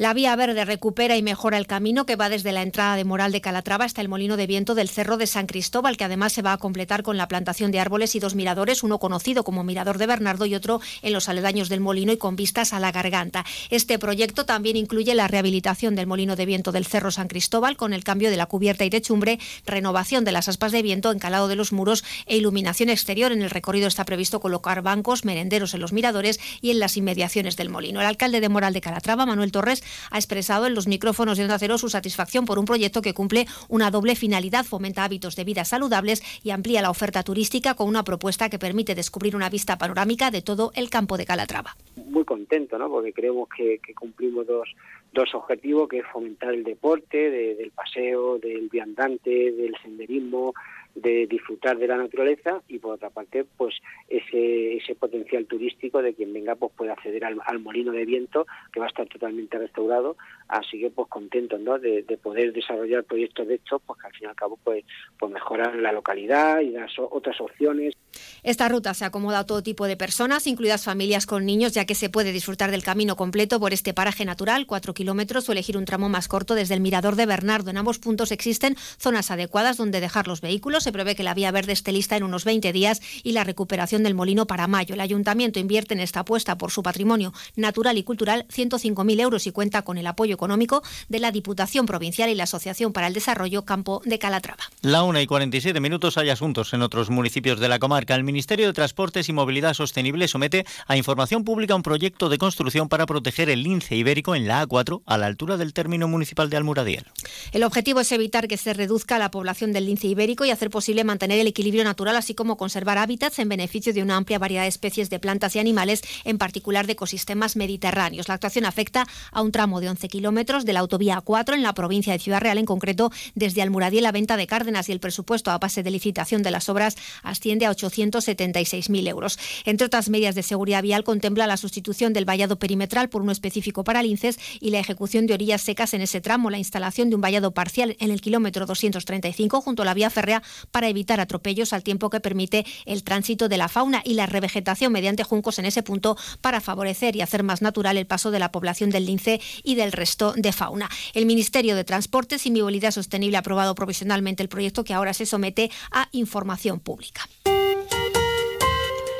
La vía verde recupera y mejora el camino que va desde la entrada de Moral de Calatrava hasta el molino de viento del Cerro de San Cristóbal, que además se va a completar con la plantación de árboles y dos miradores, uno conocido como Mirador de Bernardo y otro en los aledaños del molino y con vistas a la garganta. Este proyecto también incluye la rehabilitación del molino de viento del Cerro San Cristóbal con el cambio de la cubierta y techumbre, renovación de las aspas de viento, encalado de los muros e iluminación exterior. En el recorrido está previsto colocar bancos, merenderos en los miradores y en las inmediaciones del molino. El alcalde de Moral de Calatrava, Manuel Torres, ha expresado en los micrófonos de Onda Cero su satisfacción por un proyecto que cumple una doble finalidad, fomenta hábitos de vida saludables y amplía la oferta turística con una propuesta que permite descubrir una vista panorámica de todo el campo de Calatrava. Muy contento, ¿no? porque creemos que, cumplimos dos, dos objetivos, que es fomentar el deporte, del paseo, del viandante, del senderismo, de disfrutar de la naturaleza y por otra parte pues ese, ese potencial turístico de quien venga pues puede acceder al, molino de viento que va a estar totalmente restaurado así que pues contentos ¿no? de, poder desarrollar proyectos de estos pues que al fin y al cabo pues, pues mejoran la localidad y dar otras opciones esta ruta se acomoda a todo tipo de personas, incluidas familias con niños, ya que se puede disfrutar del camino completo por este paraje natural, cuatro kilómetros, o elegir un tramo más corto desde el Mirador de Bernardo. En ambos puntos existen zonas adecuadas donde dejar los vehículos. Se prevé que la vía verde esté lista en unos 20 días y la recuperación del molino para mayo. El ayuntamiento invierte en esta apuesta por su patrimonio natural y cultural 105.000 euros y cuenta con el apoyo económico de la Diputación Provincial y la Asociación para el Desarrollo Campo de Calatrava. La 1 y 47 minutos hay asuntos en otros municipios de la comarca. El Ministerio de Transportes y Movilidad Sostenible somete a información pública un proyecto de construcción para proteger el lince ibérico en la A4 a la altura del término municipal de Almuradiel. El objetivo es evitar que se reduzca la población del lince ibérico y hacer posible mantener el equilibrio natural, así como conservar hábitats en beneficio de una amplia variedad de especies de plantas y animales, en particular de ecosistemas mediterráneos. La actuación afecta a un tramo de 11 kilómetros de la autovía A4 en la provincia de Ciudad Real, en concreto desde Almuradiel a Venta de Cárdenas, y el presupuesto a base de licitación de las obras asciende a 800 176.000 euros. Entre otras medidas de seguridad vial, contempla la sustitución del vallado perimetral por uno específico para linces y la ejecución de orillas secas en ese tramo, la instalación de un vallado parcial en el kilómetro 235 junto a la vía férrea para evitar atropellos al tiempo que permite el tránsito de la fauna y la revegetación mediante juncos en ese punto para favorecer y hacer más natural el paso de la población del lince y del resto de fauna. El Ministerio de Transportes y Movilidad Sostenible ha aprobado provisionalmente el proyecto que ahora se somete a información pública.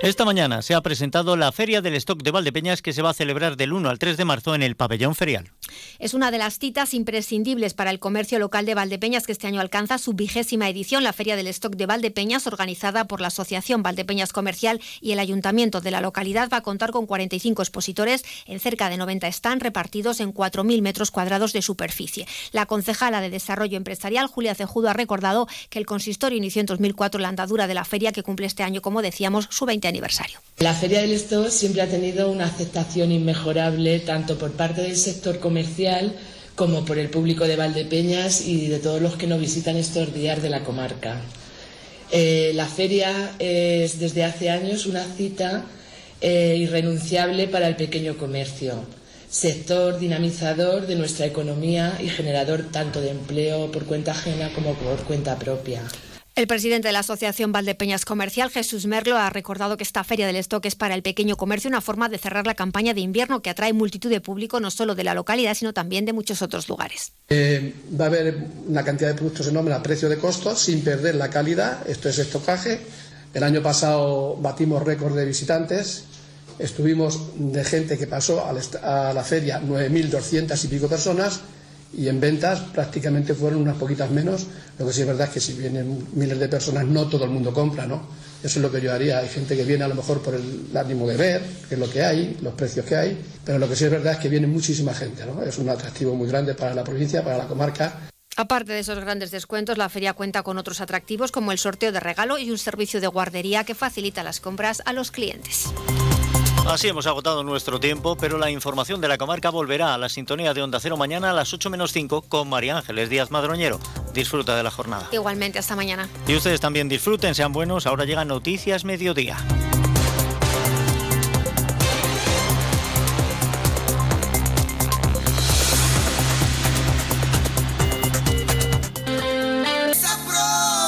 Esta mañana se ha presentado la Feria del Stock de Valdepeñas que se va a celebrar del 1 al 3 de marzo en el pabellón ferial. Es una de las citas imprescindibles para el comercio local de Valdepeñas que este año alcanza su vigésima edición, la Feria del Stock de Valdepeñas, organizada por la Asociación Valdepeñas Comercial y el Ayuntamiento de la localidad, va a contar con 45 expositores en cerca de 90 stands repartidos en 4.000 metros cuadrados de superficie. La concejala de Desarrollo Empresarial, Julia Cejudo, ha recordado que el consistorio inició en 2004 la andadura de la feria que cumple este año, como decíamos, su 20 La Feria del Stock siempre ha tenido una aceptación inmejorable tanto por parte del sector comercial como por el público de Valdepeñas y de todos los que nos visitan estos días de la comarca. Eh, la feria es desde hace años una cita eh, irrenunciable para el pequeño comercio, sector dinamizador de nuestra economía y generador tanto de empleo por cuenta ajena como por cuenta propia. El presidente de la Asociación Valdepeñas Comercial, Jesús Merlo, ha recordado que esta Feria del Stock es para el pequeño comercio una forma de cerrar la campaña de invierno que atrae multitud de público no solo de la localidad, sino también de muchos otros lugares. Eh, va a haber una cantidad de productos enorme a precio de costo sin perder la calidad. Esto es estocaje. El año pasado batimos récord de visitantes. Estuvimos de gente que pasó a la feria 9.200 y pico personas y en ventas prácticamente fueron unas poquitas menos. Lo que sí es verdad es que si vienen miles de personas, no todo el mundo compra, ¿no? Eso es lo que yo haría. Hay gente que viene a lo mejor por el ánimo de ver, qué es lo que hay, los precios que hay, pero lo que sí es verdad es que viene muchísima gente, ¿no? Es un atractivo muy grande para la provincia, para la comarca. Aparte de esos grandes descuentos, la feria cuenta con otros atractivos como el sorteo de regalo y un servicio de guardería que facilita las compras a los clientes. Así hemos agotado nuestro tiempo, pero la información de la comarca volverá a la sintonía de Onda Cero mañana a las 8 menos 5 con María Ángeles Díaz Madroñero. Disfruta de la jornada. Igualmente, hasta mañana. Y ustedes también disfruten, sean buenos. Ahora llegan Noticias Mediodía.